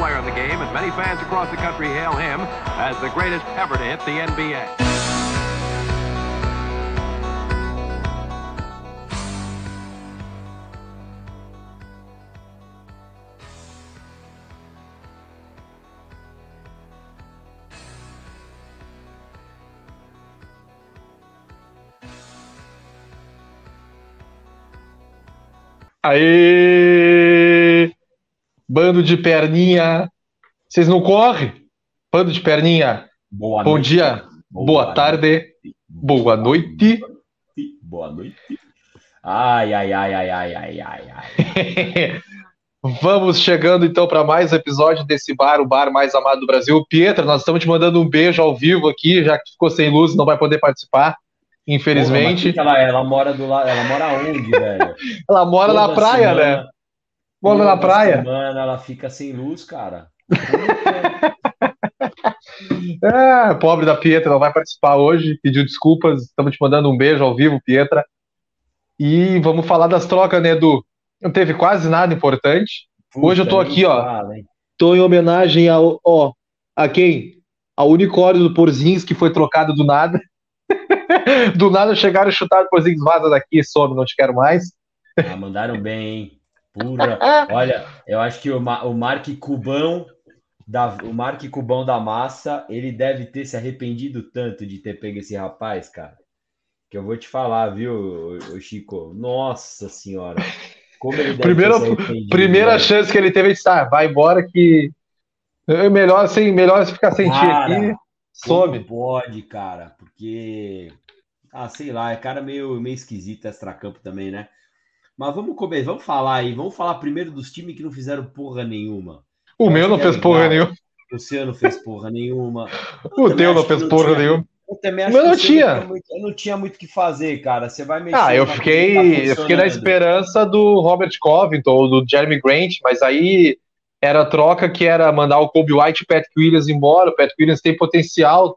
player in the game, and many fans across the country hail him as the greatest ever to hit the NBA. Aê! Bando de perninha. Vocês não correm? Bando de perninha. Boa Bom noite. dia, boa, tarde, boa noite. Boa noite. Ai, ai, ai, ai, ai, ai, ai, ai. Vamos chegando então para mais um episódio desse bar, o bar mais amado do Brasil. Pietra, nós estamos te mandando um beijo ao vivo aqui, já que ficou sem luz, não vai poder participar, Porra, infelizmente. que ela, ela mora do lado. Ela mora onde, velho? Ela mora na Toda praia, semana- né? Mora na praia. semana ela fica sem luz, cara. É? Pobre da Pietra, não vai participar hoje, pediu desculpas, estamos te mandando um beijo ao vivo, Pietra. E vamos falar das trocas, né, Edu? Não teve quase nada importante. Hoje eu tô aqui, ó. hein? Tô em homenagem ao, ó, a quem? Ao unicórnio do Porzins, que foi trocado do nada. Do nada chegaram e chutaram o Porzins, vaza daqui, some, não te quero mais. Ah, mandaram bem, hein? Pura. Olha, eu acho que o, Ma- o Mark Cubão da, o Mark Cubão da massa, ele deve ter se arrependido tanto de ter pego esse rapaz, cara. Que eu vou te falar, viu, Chico? Nossa senhora. Como ele deve Primeira- Primeira chance que ele teve de estar, vai embora que é melhor sem, melhor se ficar sem ti Cara, aqui, some. pode, cara? Porque, ah, sei lá, é cara meio, meio esquisito extra-campo também, né? Mas vamos comer, vamos falar aí, vamos falar primeiro dos times que não fizeram porra nenhuma. O Eu meu não fez porra nenhuma. O seu não fez porra nenhuma. O teu não fez não porra nenhuma. Eu também acho Mas que não tinha. Não, muito- eu não tinha muito o que fazer, cara. Você vai mexer. Ah, eu fiquei, tá eu fiquei na esperança do Robert Covington ou do Jeremy Grant, mas aí era a troca que era mandar o Kobe White e o Patrick Williams embora. O Patrick Williams tem potencial,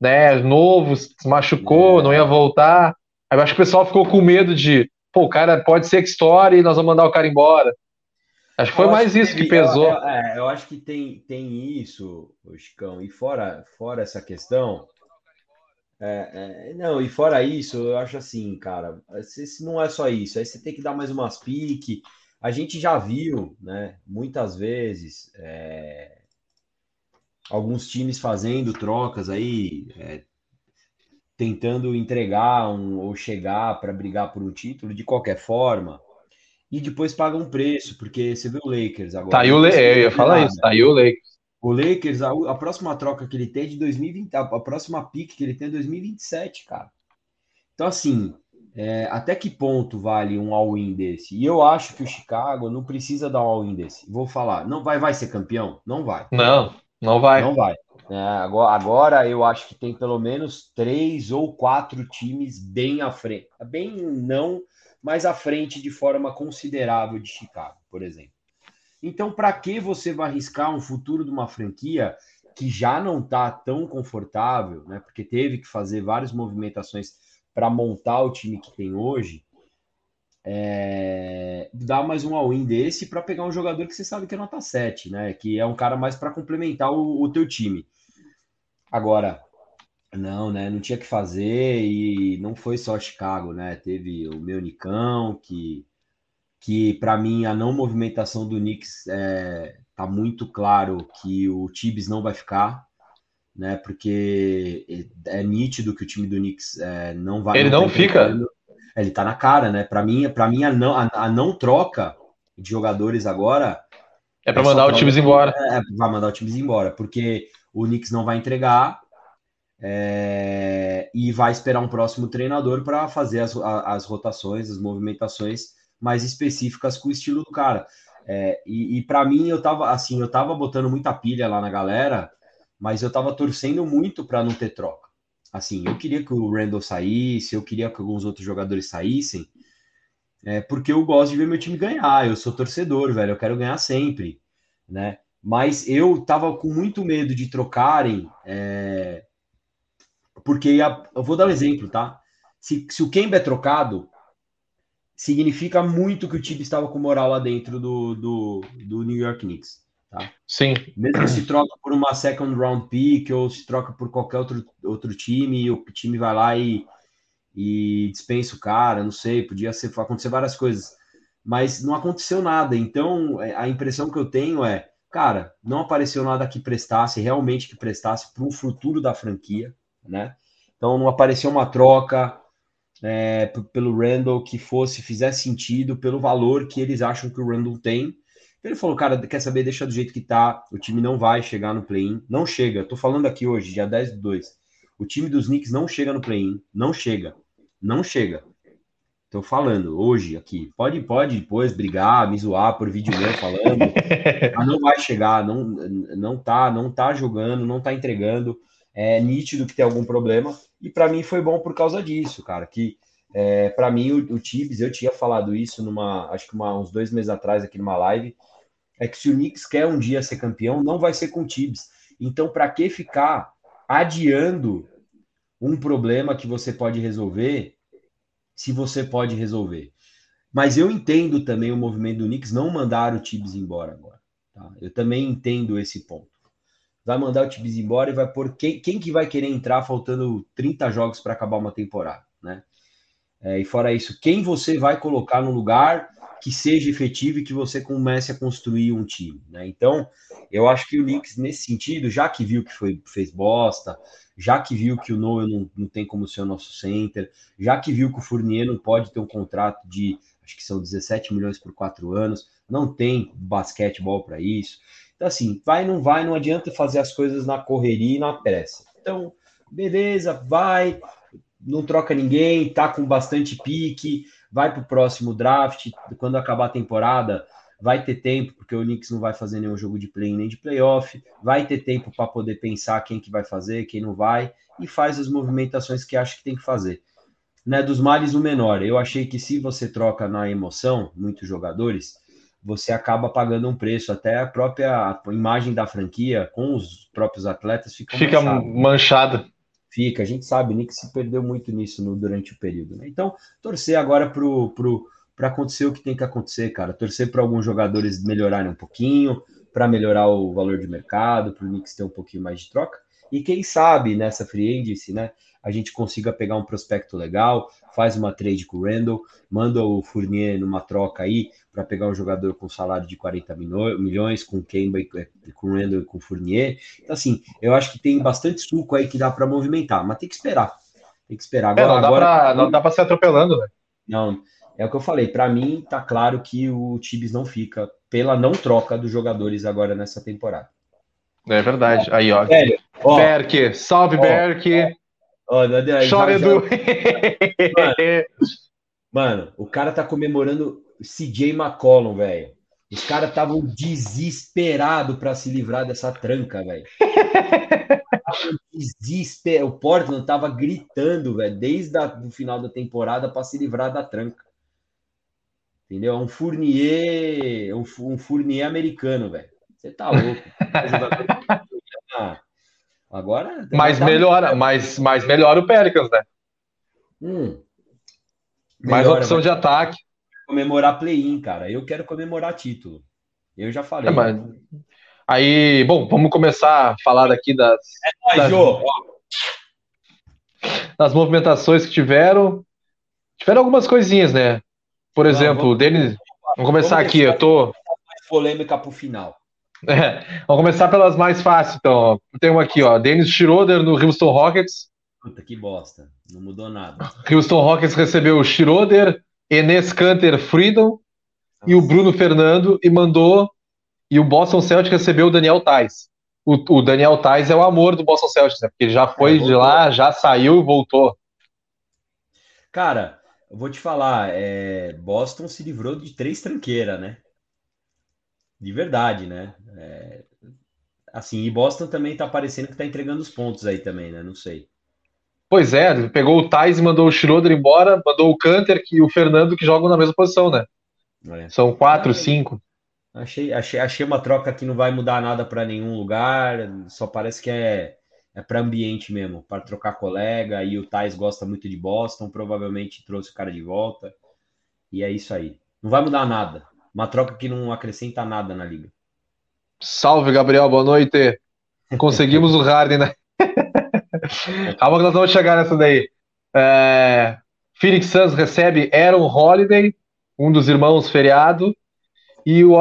né? Novo, se machucou, É. não ia voltar. Aí eu acho que o pessoal ficou com medo de, pô, o cara pode ser que story e nós vamos mandar o cara embora. Acho que foi acho mais isso que teve- pesou. Eu, eu- eu acho que tem, tem isso, Chicão, e fora, fora essa questão. é, é, não, e fora isso, eu acho assim, cara, se, não é só isso, aí você tem que dar mais umas pique. A gente já viu, né, muitas vezes, é, alguns times fazendo trocas aí, é, tentando entregar um, ou chegar para brigar por um título de qualquer forma. E depois paga um preço, porque você vê o Lakers agora. Tá aí o Le... eu ia falar isso, tá aí o Lakers. O Lakers, a, a próxima troca que ele tem é de 2020, a, próxima pick que ele tem é 2027, cara. Então, assim, é, até que ponto vale um all-in desse? E eu acho que o Chicago não precisa dar um all-in desse. Vou falar, não vai, vai ser campeão? Não vai. Não, não vai. Não vai. É, agora, agora eu acho que tem pelo menos três ou quatro times bem à frente. Bem não, mas à frente de forma considerável de Chicago, por exemplo. Então, para que você vai arriscar um futuro de uma franquia que já não está tão confortável, né? Porque teve que fazer várias movimentações para montar o time que tem hoje. É, dar mais um all-in desse para pegar um jogador que você sabe que é nota 7, né? Que é um cara mais para complementar o, o teu time. Agora, não, né? Não tinha que fazer e não foi só Chicago, né? Teve o meu Nicão, que, que para mim a não movimentação do Knicks é, tá muito claro que o Tibbs não vai ficar, né? Porque é nítido que o time do Knicks é, não vai. Ele tá não fica? Ele tá na cara, né? Para mim, para mim a não, a, a não troca de jogadores agora É pra é mandar o troca time de- embora. é, vai mandar o time embora, porque o Knicks não vai entregar é, e vai esperar um próximo treinador para fazer as, as rotações, as movimentações mais específicas com o estilo do cara. É, e e para mim, eu tava assim, eu tava botando muita pilha lá na galera, mas eu tava torcendo muito para não ter troca. Assim, eu queria que o Randall saísse, eu queria que alguns outros jogadores saíssem, é, porque eu gosto de ver meu time ganhar. Eu sou torcedor, velho, eu quero ganhar sempre, né? Mas eu tava com muito medo de trocarem, é, porque ia- eu vou dar um exemplo, tá? Se, se o Kemba é trocado, significa muito que o time estava com moral lá dentro do, do, do New York Knicks. Tá? Sim. Mesmo se troca por uma second round pick ou se troca por qualquer outro, outro time, e o time vai lá e, e dispensa o cara, não sei, podia ser, acontecer várias coisas. Mas não aconteceu nada. Então, é, a impressão que eu tenho é, cara, não apareceu nada que prestasse, realmente que prestasse para o futuro da franquia, né? Então não apareceu uma troca é, pelo Randall que fosse, fizesse sentido pelo valor que eles acham que o Randall tem ele falou, cara, quer saber, deixa do jeito que tá, o time não vai chegar no play-in, não chega, tô falando aqui hoje, dia 10 de 2, o time dos Knicks não chega no play-in, não chega, não chega. Tô falando hoje aqui, pode, pode depois brigar, me zoar por vídeo meu falando, mas não vai chegar, não, não tá, não tá jogando, não tá entregando, é nítido que tem algum problema, e para mim foi bom por causa disso, cara, que é, para mim o, o Tibbs, eu tinha falado isso numa, acho que uma, uns dois meses atrás aqui numa live, é que se o Knicks quer um dia ser campeão, não vai ser com o Tibbs. Então, para que ficar adiando um problema que você pode resolver, se você pode resolver? Mas eu entendo também o movimento do Knicks não mandar o Tibbs embora agora. Tá? Eu também entendo esse ponto. Vai mandar o Tibbs embora e vai pôr quem, quem que vai querer entrar faltando 30 jogos para acabar uma temporada, né? É, e fora isso, quem você vai colocar no lugar que seja efetivo e que você comece a construir um time. Né? Então, eu acho que o Knicks, nesse sentido, já que viu que foi, fez bosta, já que viu que o Noel não, não tem como ser o nosso center, já que viu que o Fournier não pode ter um contrato de, acho que são 17 milhões por quatro anos, não tem basquetebol para isso. Então, assim, vai, não vai, não adianta fazer as coisas na correria e na pressa. Então, beleza, vai, não troca ninguém, tá com bastante pique, vai para o próximo draft, quando acabar a temporada, vai ter tempo, porque o Knicks não vai fazer nenhum jogo de play nem de playoff, vai ter tempo para poder pensar quem que vai fazer, quem não vai, e faz as movimentações que acha que tem que fazer. Né, dos males o menor. Eu achei que se você troca na emoção, muitos jogadores, você acaba pagando um preço, até a própria imagem da franquia com os próprios atletas fica, fica manchada fica. A gente sabe, Nick se perdeu muito nisso no, durante o período. Né? Então, torcer agora para pro, pro, acontecer o que tem que acontecer, cara. Torcer para alguns jogadores melhorarem um pouquinho, para melhorar o valor de mercado, para o Knicks ter um pouquinho mais de troca. E quem sabe nessa free agency, né? A gente consiga pegar um prospecto legal, faz uma trade com o Randall, manda o Fournier numa troca aí para pegar um jogador com salário de 40 milhões, com Kemba, com o Randall e com o Fournier. Então, assim, eu acho que tem bastante suco aí que dá para movimentar, mas tem que esperar. Tem que esperar. Agora, é, não, dá agora, pra, não dá para se atropelando, né? Não, é o que eu falei. Para mim, tá claro que o Tibes não fica pela não troca dos jogadores agora nessa temporada. É verdade. Aí, ó. Velho, ó Berk, salve, ó, Berk. Ó, Chora, Edu. Mano, mano, o cara tá comemorando CJ McCollum, velho. Os caras estavam desesperados para se livrar dessa tranca, velho. Desesper... O Portland tava gritando, velho, desde o final da temporada para se livrar da tranca. Entendeu? Um Fournier, um, um Fournier americano, velho. Você tá louco. Agora. Mas melhora, mas, mas melhora o Pelicans, né? Hum, mais opção de ataque. Comemorar play-in, cara. Eu quero comemorar título. Eu já falei. É, mas... Aí, bom, vamos começar a falar daqui das. É, das, Jô. das movimentações que tiveram. Tiveram algumas coisinhas, né? Por exemplo, o Denis. Vamos começar aqui, eu tô. Polêmica pro final. É, vamos começar pelas mais fáceis, então. Tem uma aqui, ó. Dennis Schroeder no Houston Rockets. Puta, que bosta. Não mudou nada. Houston Rockets recebeu o Schroeder, Enes Kanter Freedom Nossa. e o Bruno Fernando e mandou. E o Boston Celtics recebeu o Daniel Tais. O, o, Daniel Tais é o amor do Boston Celtics, né? Porque ele já foi é, de lá, já saiu e voltou. Cara, eu vou te falar, é... Boston se livrou de três tranqueiras, né? De verdade, né? É, assim, e Boston também tá parecendo que tá entregando os pontos aí também, né? Não sei. Pois é, pegou o Tais e mandou o Schroeder embora, mandou o Canter e o Fernando que jogam na mesma posição, né? É. São quatro, cinco. Achei, achei, achei uma troca que não vai mudar nada para nenhum lugar, só parece que é, é para ambiente mesmo, para trocar colega. E o Tais gosta muito de Boston, provavelmente trouxe o cara de volta. E é isso aí. Não vai mudar nada. Uma troca que não acrescenta nada na liga. Salve, Gabriel, boa noite. Conseguimos o Harden, né? Calma que nós vamos chegar nessa daí. É... Phoenix Suns recebe Aaron Holiday, um dos irmãos feriado, e o,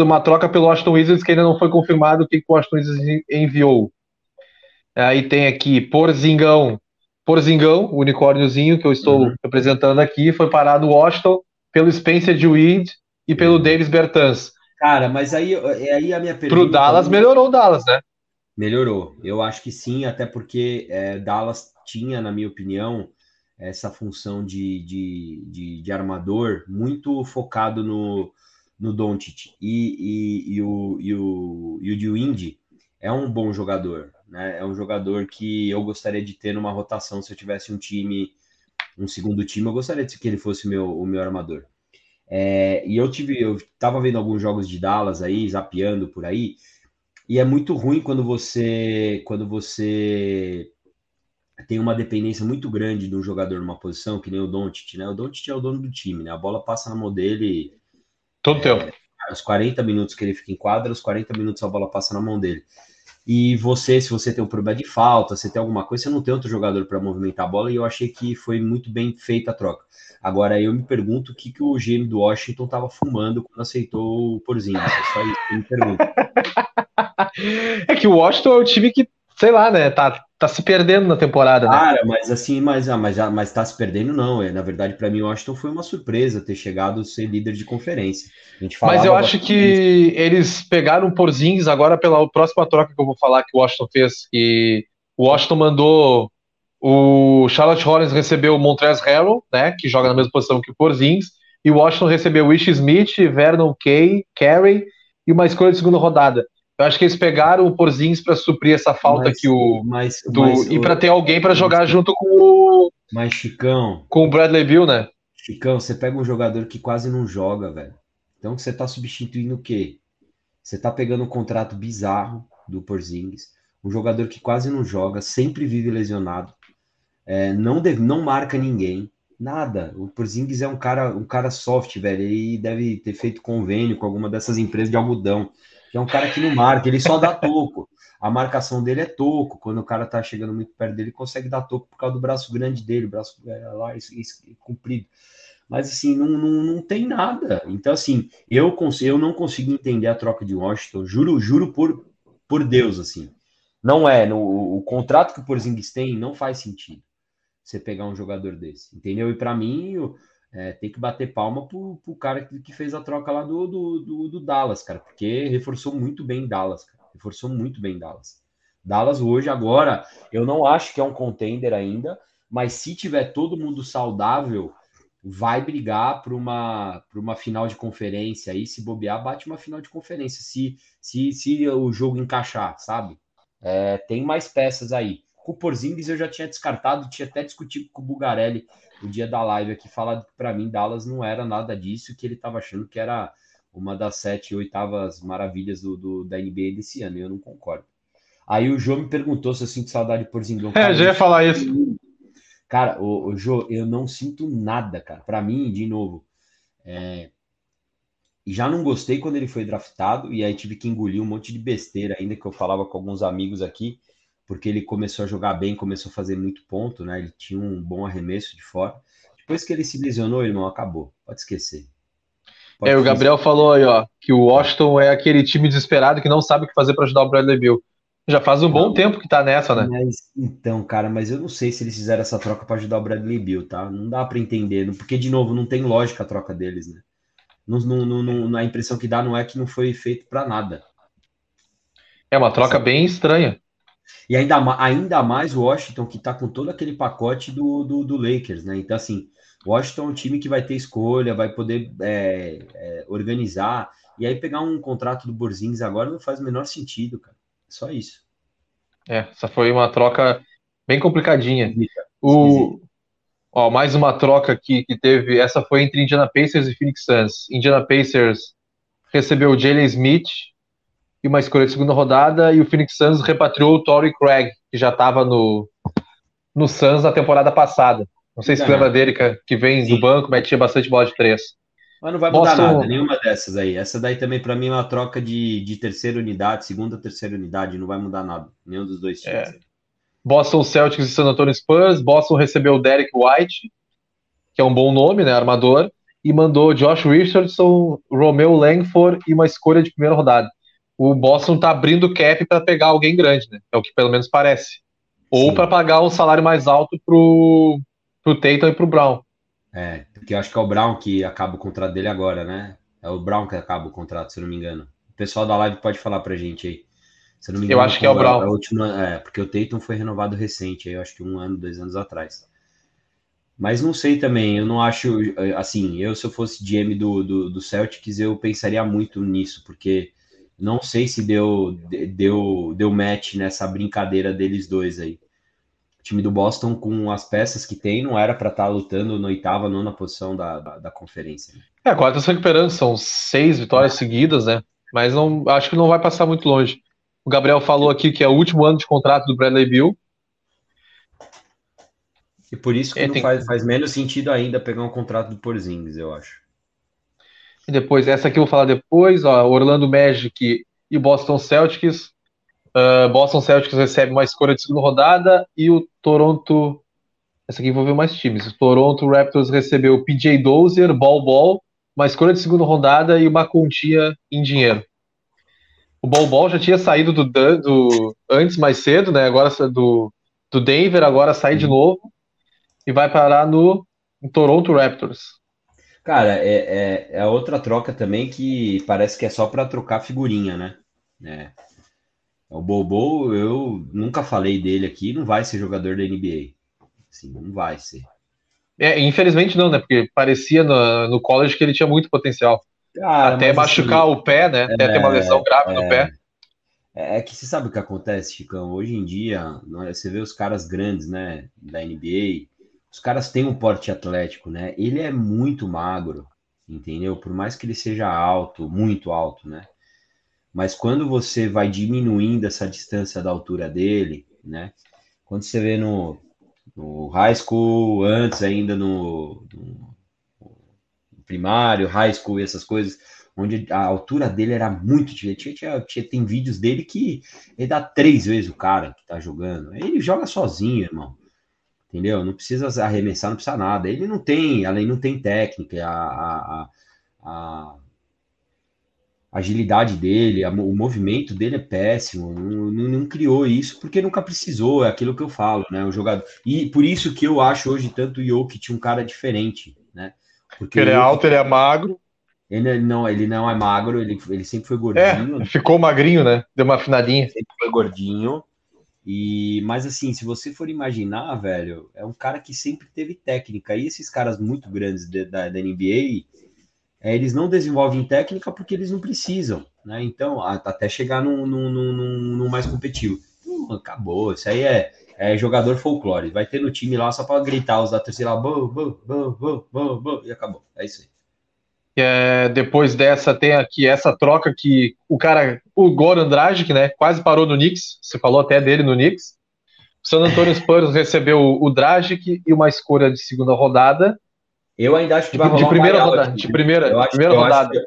uma troca pelo Washington Wizards que ainda não foi confirmado o que o Washington Wizards enviou. Aí tem aqui Porzingão, Porzingão, o unicórniozinho que eu estou uhum. representando aqui, foi parado no Washington pelo Spencer Dewey e pelo uhum. Davis Bertans. Cara, mas aí, é aí a minha pergunta. Pro Dallas melhorou o Dallas, né? Melhorou. Eu acho que sim, até porque é, Dallas tinha, na minha opinião, essa função de, de, de, de armador muito focado no, no Doncic. E, e, e, o, e, o, e o Dewey é um bom jogador. Né? É um jogador que eu gostaria de ter numa rotação se eu tivesse um time, um segundo time, eu gostaria de que ele fosse meu, o meu armador. É, e eu tive, eu tava vendo alguns jogos de Dallas aí, zapeando por aí, e é muito ruim quando você quando você tem uma dependência muito grande de um jogador numa posição, que nem o Doncic, né? O Doncic é o dono do time, né? A bola passa na mão dele todo é, tempo. Os 40 minutos que ele fica em quadra, os 40 minutos a bola passa na mão dele. E você, se você tem um problema de falta, você tem alguma coisa, você não tem outro jogador para movimentar a bola, e eu achei que foi muito bem feita a troca. Agora, eu me pergunto o que, que o GM do Washington estava fumando quando aceitou o Porzinho. É só isso que eu me pergunto. é que o Washington é o time que, sei lá, né, tá, tá se perdendo na temporada, né? Cara, mas assim, mas, ah, mas, mas tá se perdendo, não. É, na verdade, para mim, o Washington foi uma surpresa ter chegado a ser líder de conferência. mas eu acho que eles pegaram o Porzingis agora pela próxima troca que eu vou falar que o Washington fez. E o Washington mandou o Charlotte Hornets recebeu o Montrezl Harrell, né, que joga na mesma posição que o Porzingis, e o Washington recebeu o Ish Smith, Vernon Kay, Carey e uma escolha de segunda rodada. Eu acho que eles pegaram o Porzingis para suprir essa falta mas, que o mas, do, mas, e para ter alguém para jogar junto com o Mas Chicão, com o Bradley Bill, né? Chicão, você pega um jogador que quase não joga, velho. Então você tá substituindo o quê? Você tá pegando um contrato bizarro do Porzingis, um jogador que quase não joga, sempre vive lesionado é, não, deve, não marca ninguém, nada. O Porzingis é um cara, um cara soft, velho. Ele deve ter feito convênio com alguma dessas empresas de algodão. É um cara que não marca, ele só dá toco. A marcação dele é toco. Quando o cara tá chegando muito perto dele, consegue dar toco por causa do braço grande dele, o braço é, lá isso, isso, comprido. Mas assim, não, não, não tem nada. Então, assim, eu, eu não consigo entender a troca de Washington. Juro, juro por, por Deus, assim. Não é. No, o contrato que o Porzingis tem não faz sentido você pegar um jogador desse, entendeu? E para mim, é, tem que bater palma pro, pro cara que, que, fez a troca lá do, do, do, do, Dallas, cara, porque reforçou muito bem Dallas, cara. Reforçou muito bem Dallas. Dallas hoje, agora, eu não acho que é um contender ainda, mas se tiver todo mundo saudável, vai brigar para uma, uma final de conferência aí, se bobear, bate uma final de conferência, se, se, se o jogo encaixar, sabe? É, tem mais peças aí. Com o Porzingis eu já tinha descartado, tinha até discutido com o Bugarelli o dia da live aqui, falado que para mim Dallas não era nada disso, que ele estava achando que era uma das sete, oitavas maravilhas do, do, da NBA desse ano, e eu não concordo. Aí o Jô me perguntou se eu sinto saudade de Porzingão. É, já ia falar isso. Cara, o, o Jô, eu não sinto nada, cara. Para mim, de novo, é... já não gostei quando ele foi draftado, e aí tive que engolir um monte de besteira ainda que eu falava com alguns amigos aqui porque ele começou a jogar bem, começou a fazer muito ponto, né? Ele tinha um bom arremesso de fora. Depois que ele se lesionou, irmão, acabou. Pode esquecer. Pode é, o Gabriel falou aí, ó, que o Washington é aquele time desesperado que não sabe o que fazer para ajudar o Bradley Bill. Já faz um não, bom tempo que tá nessa, né? Mas, então, cara, mas eu não sei se eles fizeram essa troca para ajudar o Bradley Bill, tá? Não dá para entender, porque, de novo, não tem lógica a troca deles, né? Não, não, não, a impressão que dá não é que não foi feito para nada. É uma troca bem estranha. E ainda, ainda mais o Washington, que está com todo aquele pacote do, do, do, Lakers, né? Então, assim, Washington é um time que vai ter escolha, vai poder é, é, organizar. E aí, pegar um contrato do Borzins agora não faz o menor sentido, cara. Só isso. É, essa foi uma troca bem complicadinha. O, ó, mais uma troca aqui que teve. Essa foi entre Indiana Pacers e Phoenix Suns. Indiana Pacers recebeu o Jalen Smith, e uma escolha de segunda rodada, e o Phoenix Suns repatriou o Torrey Craig, que já estava no, no Suns na temporada passada. Não sei se Ganhar. lembra dele, que- vem Sim. do banco, metia bastante bola de três. Mas não vai mudar nada, nenhuma dessas aí. Essa daí também, pra mim, é uma troca de, de terceira unidade, segunda, terceira unidade. Não vai mudar nada. Nenhum dos dois times. É. Boston Celtics e San Antonio Spurs. Boston recebeu o Derek White, que é um bom nome, né? Armador. E mandou Josh Richardson, Romeo Langford e uma escolha de primeira rodada. O Boston tá abrindo cap para pegar alguém grande, né? É o que pelo menos parece. Ou para pagar um salário mais alto pro, pro Tatum e pro Brown. É, porque eu acho que é o Brown que acaba o contrato dele agora, né? É o Brown que acaba o contrato, se eu não me engano. O pessoal da live pode falar pra gente aí. Se eu não me Eu acho que é o Brown. a última- é, porque o Tatum foi renovado recente, aí eu acho que um ano, dois anos atrás. Mas não sei também, eu não acho, eh, assim, eu se eu fosse GM do, do, do Celtics, eu pensaria muito nisso, porque não sei se deu, de- deu, deu match nessa brincadeira deles dois aí. O time do Boston, com as peças que tem, não era para estar lutando na oitava, nona posição da, da, da conferência. né? É, agora tá se recuperando, são seis vitórias seguidas, né? Mas não, acho que não vai passar muito longe. O Gabriel falou aqui que é o último ano de contrato do Bradley Bill. E por isso que É, não tem- faz, faz menos sentido ainda pegar um contrato do Porzingis, eu acho. E depois, essa aqui eu vou falar depois, ó, Orlando Magic e Boston Celtics. Ah, Boston Celtics recebe uma escolha de segunda rodada e o Toronto. Essa aqui envolveu mais times. O Toronto Raptors recebeu o PJ Dozier, Ball Ball, uma escolha de segunda rodada e uma quantia em dinheiro. O Ball Ball já tinha saído do, do antes mais cedo, né? Agora do, do Denver, agora sai de novo e vai parar no em Toronto Raptors. Cara, é, é, é outra troca também que parece que é só para trocar figurinha, né? É. O Bobo, eu nunca falei dele aqui, não vai ser jogador da NBA. Assim, não vai ser. É, infelizmente não, né? Porque parecia no, no college que ele tinha muito potencial. Cara, Até mas, assim, machucar o pé, né? Até ter uma lesão grave no pé. É é que você sabe o que acontece, Chicão? Hoje em dia, né, você vê os caras grandes, né, da NBA, os caras têm um porte atlético, né? Ele é muito magro, entendeu? Por mais que ele seja alto, muito alto, né? Mas quando você vai diminuindo essa distância da altura dele, né? Quando você vê no, no high school, antes ainda no, no primário, high school e essas coisas, onde a altura dele era muito diferente. Tinha, tinha- tem vídeos dele que ele dá três vezes o cara que tá jogando. Ele joga sozinho, irmão. Entendeu? Não precisa arremessar, não precisa nada. Ele não tem, além não tem técnica, a, a, a- agilidade dele, a o movimento dele é péssimo. Não, não- não criou isso porque nunca precisou. É aquilo que eu falo, né? O jogador. E por isso que eu acho hoje tanto o Jokic um cara diferente, né? Porque Ele é alto, ele é magro. ele não, ele não é magro, ele, ele sempre foi gordinho, É, ficou magrinho, né? Deu uma afinadinha. sempre foi gordinho. E, mas assim, se você for imaginar, velho, é um cara que sempre teve técnica. E esses caras muito grandes de- da, da NBA, é, eles não desenvolvem técnica porque eles não precisam, né? Então, até chegar num, num, num, num- mais competitivo. Hum, acabou, isso aí é, é jogador folclore. Vai ter no time lá só para gritar os da torcida lá, bom, bom, bom, bom, e acabou. É isso aí. É, depois dessa, tem aqui essa troca que o cara, o Goran Dragic, né? Quase parou no Knicks. Você falou até dele no Knicks. O San Antonio Spurs recebeu o Dragic e uma escolha de segunda rodada. Eu ainda acho que De, vai rolar de um primeira buyout, rodada. De primeira, Eu acho, primeira eu rodada. que-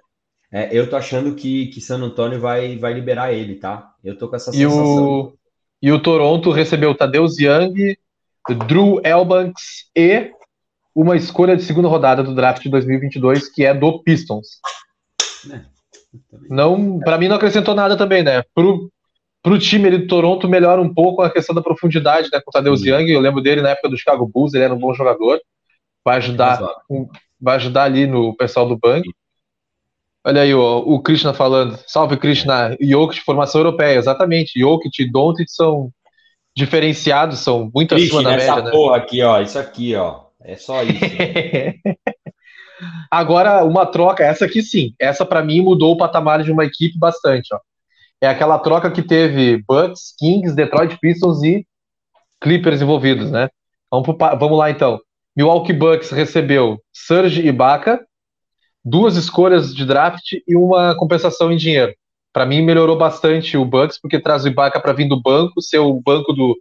é, eu tô achando que, que San Antônio vai, vai liberar ele, tá? Eu tô com essa E sensação. o, e o Toronto recebeu o Tadeusz Young, Drew Elbanks e uma escolha de segunda rodada do draft de 2022, que é do Pistons. Não, para mim não acrescentou nada também, né? Pro, pro time ali do Toronto melhora um pouco a questão da profundidade, né? Com o Tadeusz Sim. Young, eu lembro dele na época do Chicago Bulls, ele era um bom jogador. Vai ajudar, vai ajudar ali no pessoal do banco. Olha aí ó, o Krishna falando. Salve Krishna, Jokic, formação europeia, exatamente. Jokic e Doncic são diferenciados, são muito acima Triste da média, né? porra aqui, ó. Isso aqui, ó. É só isso. Agora, uma troca, essa aqui sim. Essa para mim mudou o patamar de uma equipe bastante. Ó. É aquela troca que teve Bucks, Kings, Detroit Pistons e Clippers envolvidos, né? Vamos, pro vamos lá então. Milwaukee Bucks recebeu Serge Ibaka, duas escolhas de draft e uma compensação em dinheiro. Para mim melhorou bastante o Bucks porque traz o Ibaka para vir do banco, ser o banco do,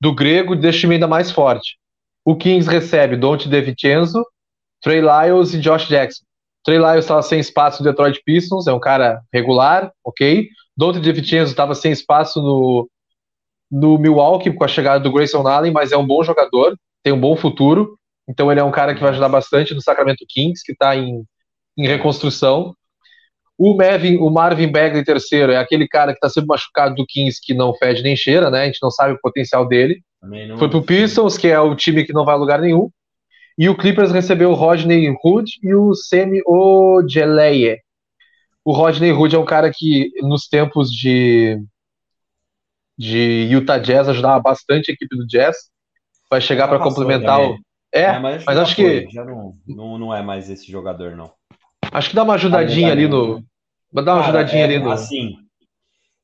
do grego, e deixa time ainda mais forte. O Kings recebe Dante DeVincenzo, Trey Lyles e Josh Jackson. Trey Lyles estava sem espaço no Detroit Pistons, é um cara regular, ok. Dante DeVincenzo estava sem espaço no, no Milwaukee com a chegada do Grayson Allen, mas é um bom jogador, tem um bom futuro. Então ele é um cara que vai ajudar bastante no Sacramento Kings, que está em, em reconstrução. O, Mevin, o Marvin Bagley terceiro é aquele cara que está sempre machucado do Kings, que não fede nem cheira, né? A gente não sabe o potencial dele. Não... Foi pro Pistons, que é o time que não vai a lugar nenhum. E o Clippers recebeu o Rodney Hood e o Semi Ojeleye. O Rodney Hood é um cara que, nos tempos de, de Utah Jazz, ajudava bastante a equipe do Jazz. Vai chegar para complementar o. É, é, mas, mas acho foi, que. Já não, não, não é mais esse jogador, não. Acho que dá uma ajudadinha ali no. Vai dar uma Cara, ajudadinha é, ali no. Assim,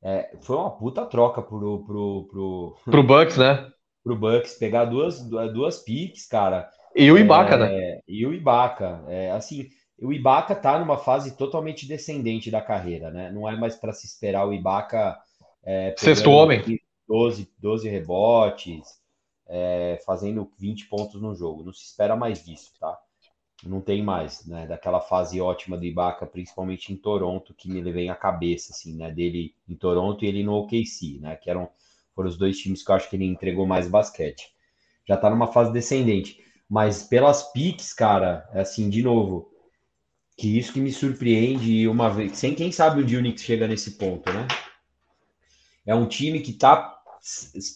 é, foi uma puta troca pro, pro, pro, pro Bucks, né? Pro Bucks pegar duas, duas picks, cara. E o Ibaka, é, né? E o Ibaka. É, assim, o Ibaka tá numa fase totalmente descendente da carreira, né? Não é mais para se esperar o Ibaka. É, Sexto homem. 12, 12 rebotes, é, fazendo 20 pontos no jogo. Não se espera mais disso, tá? não tem mais, né? Daquela fase ótima do Ibaka, principalmente em Toronto, que me levei à cabeça, assim, né? Dele em Toronto e ele no OKC, né? Que eram foram os dois times que eu acho que ele entregou mais basquete. Já tá numa fase descendente, mas pelas piques, cara, assim, de novo, que isso que me surpreende uma vez, sem quem sabe o Knicks chega nesse ponto, né? É um time que tá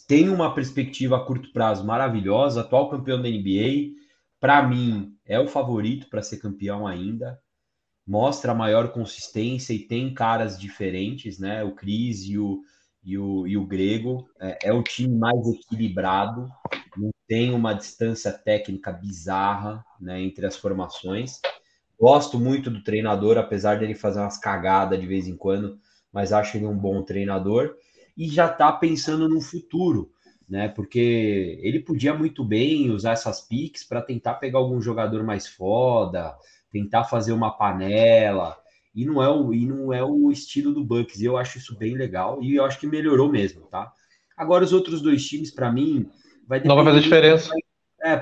tem uma perspectiva a curto prazo maravilhosa, atual campeão da NBA para mim, é o favorito para ser campeão ainda. Mostra maior consistência e tem caras diferentes, né? O Cris e o, e o, e o Grego. É, é o time mais equilibrado, não tem uma distância técnica bizarra né, entre as formações. Gosto muito do treinador, apesar dele fazer umas cagadas de vez em quando, mas acho ele um bom treinador e já está pensando no futuro né? Porque ele podia muito bem usar essas picks para tentar pegar algum jogador mais foda, tentar fazer uma panela. E não é o, e não é o estilo do Bucks. E eu acho isso bem legal e eu acho que melhorou mesmo, tá? Agora os outros dois times para mim vai Não vai fazer diferença. É,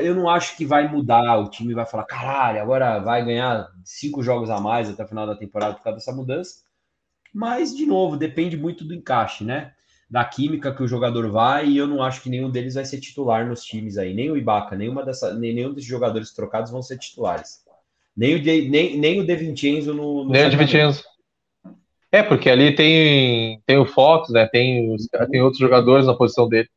eu não acho que vai mudar. O time vai falar, caralho, agora vai ganhar cinco jogos a mais até o final da temporada por causa dessa mudança. Mas, de novo, depende muito do encaixe, né? da química que o jogador vai, e eu não acho que nenhum deles vai ser titular nos times aí. Nem o Ibaka, nenhuma dessa, nem, nenhum desses jogadores trocados vão ser titulares. Nem o de, nem, nem o De Vincenzo no, no Nem o De Vincenzo. É, porque ali tem, tem o Fox, né? Tem, os, tem outros jogadores na posição dele.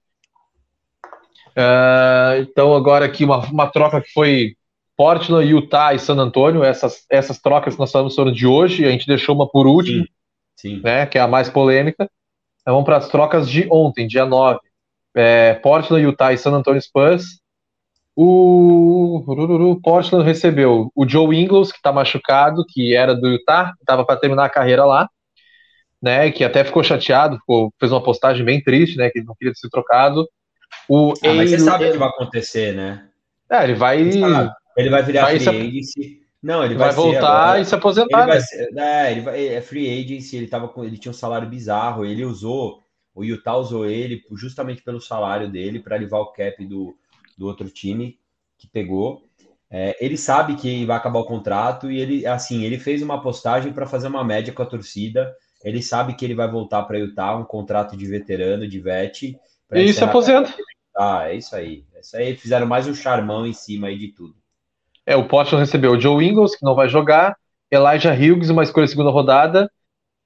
Uh, então, agora aqui uma, uma troca que foi Portland, Utah e San Antonio. Essas, essas trocas que nós falamos foram de hoje, a gente deixou uma por último, sim, sim. Né, que é a mais polêmica. Então, vamos para as trocas de ontem, dia 9. É, Portland, Utah e San Antonio Spurs. O, o Portland recebeu o Joe Ingles, que está machucado, que era do Utah, estava para terminar a carreira lá, né? Que até ficou chateado, ficou, fez uma postagem bem triste, né? Que ele não queria ser trocado. O ah, mas você sabe o que vai acontecer, né? É, ele vai. Ele vai virar vai free agency. Não, ele vai, vai voltar agora, e se aposentar. Ele né? ser, é, ele vai, é free agency, ele, tava com, ele tinha um salário bizarro, ele usou, o Utah usou ele justamente pelo salário dele para levar o cap do, do outro time que pegou. É, ele sabe que vai acabar o contrato e ele, assim, ele fez uma postagem para fazer uma média com a torcida. Ele sabe que ele vai voltar para Utah, um contrato de veterano, de vet. E se aposenta. Ah, é isso aí. É isso aí. Fizeram mais um charmão em cima aí de tudo. É, o Portland recebeu o Joe Ingles, que não vai jogar, Elijah Hughes, uma escolha segunda rodada.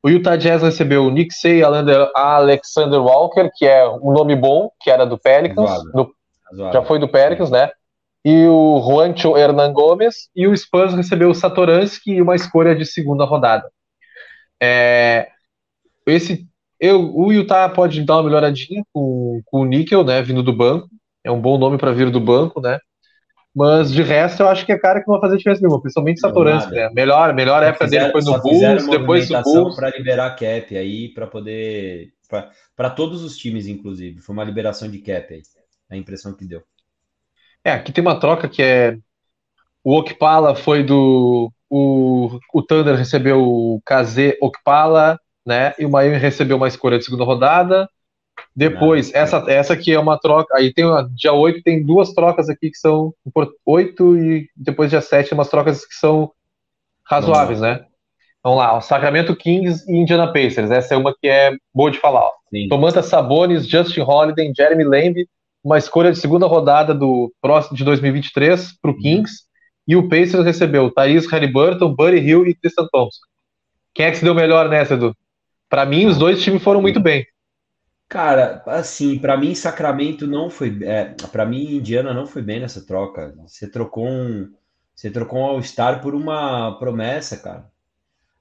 O Utah Jazz recebeu o Nick Say Alexander Walker, que é um nome bom, que era do Pelicans. Do, já foi do Pelicans, né? E o Juancho Hernan Gomes. E o Spurs recebeu o Satoransky e uma escolha de segunda rodada. É, esse, eu, o Utah pode dar uma melhoradinha com, com o Nickel, né? Vindo do banco. É um bom nome para vir do banco, né? Mas de resto, eu acho que é cara que não vai fazer diferença nenhuma, principalmente Satoransky, né? Melhor, melhor época fizeram, dele foi no Bulls, depois do Bulls. para liberar cap aí, para poder. para todos os times, inclusive. Foi uma liberação de cap aí. A impressão que deu. É, aqui tem uma troca que é. O Okpala foi do. O, o Thunder recebeu o KZ Okpala, né? E o Miami recebeu uma escolha de segunda rodada. Depois, essa, essa aqui é uma troca. Aí tem uma, dia 8 tem duas trocas aqui que são 8 e depois dia 7 umas trocas que são razoáveis, né? Vamos lá, o Sacramento Kings e Indiana Pacers. Essa é uma que é boa de falar. Tomanta Sabonis, Justin Holiday, Jeremy Lamb, uma escolha de segunda rodada do próximo de 2023 para o Kings. E o Pacers recebeu Thaís Halliburton, Buddy Hill e Tristan Thompson. Quem é que se deu melhor nessa, Edu? Para mim, os dois times foram muito bem. Cara, assim, para mim Sacramento não foi, é, para mim Indiana não foi bem nessa troca. Você trocou um, você trocou um All-Star por uma promessa, cara.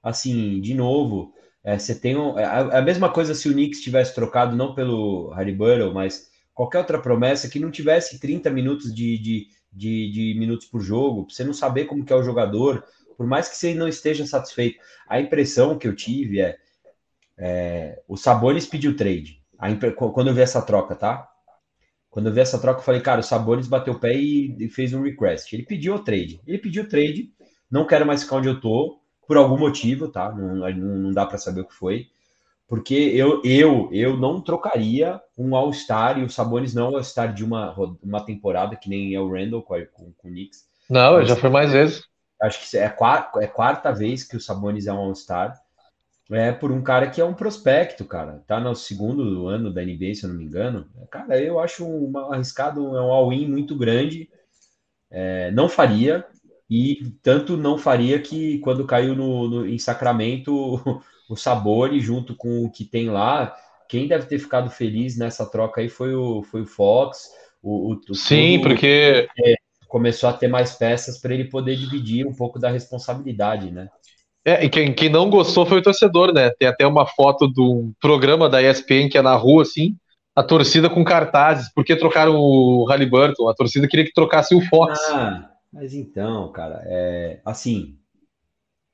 Assim, de novo, é, você tem um, é, é a mesma coisa se o Knicks tivesse trocado não pelo Harry Burrow, mas qualquer outra promessa que não tivesse 30 minutos de, de, de, de minutos por jogo, pra você não saber como que é o jogador, por mais que você não esteja satisfeito. A impressão que eu tive é, é o Sabonis pediu trade quando eu vi essa troca, tá? Quando eu vi essa troca, eu falei, cara, o Sabonis bateu o pé e, fez um request. Ele pediu o trade. Ele pediu o trade, não quero mais ficar onde eu tô, por algum motivo, tá? Não, não, não dá para saber o que foi. Porque eu, eu, eu não trocaria um All-Star e o Sabonis não é All-Star de uma, uma temporada, que nem é o Randall com, com, com o Knicks. Não, já foi mais vezes. Acho que é a quarta, é quarta vez que o Sabonis é um All-Star é por um cara que é um prospecto, cara. Tá no segundo ano da NBA, se eu não me engano. Cara, eu acho um arriscado, é um all-in muito grande. É, não faria, e tanto não faria que quando caiu no, no, em Sacramento o Sabore, junto com o que tem lá, quem deve ter ficado feliz nessa troca aí foi o, foi o Fox. O, o Sim, porque. É, começou a ter mais peças para ele poder dividir um pouco da responsabilidade, né? É, e quem, quem não gostou foi o torcedor, né? Tem até uma foto do programa da ESPN que é na rua, assim, a torcida com cartazes. Por que trocaram o Halliburton? A torcida queria que trocasse o Fox. Ah, mas então, cara, é assim.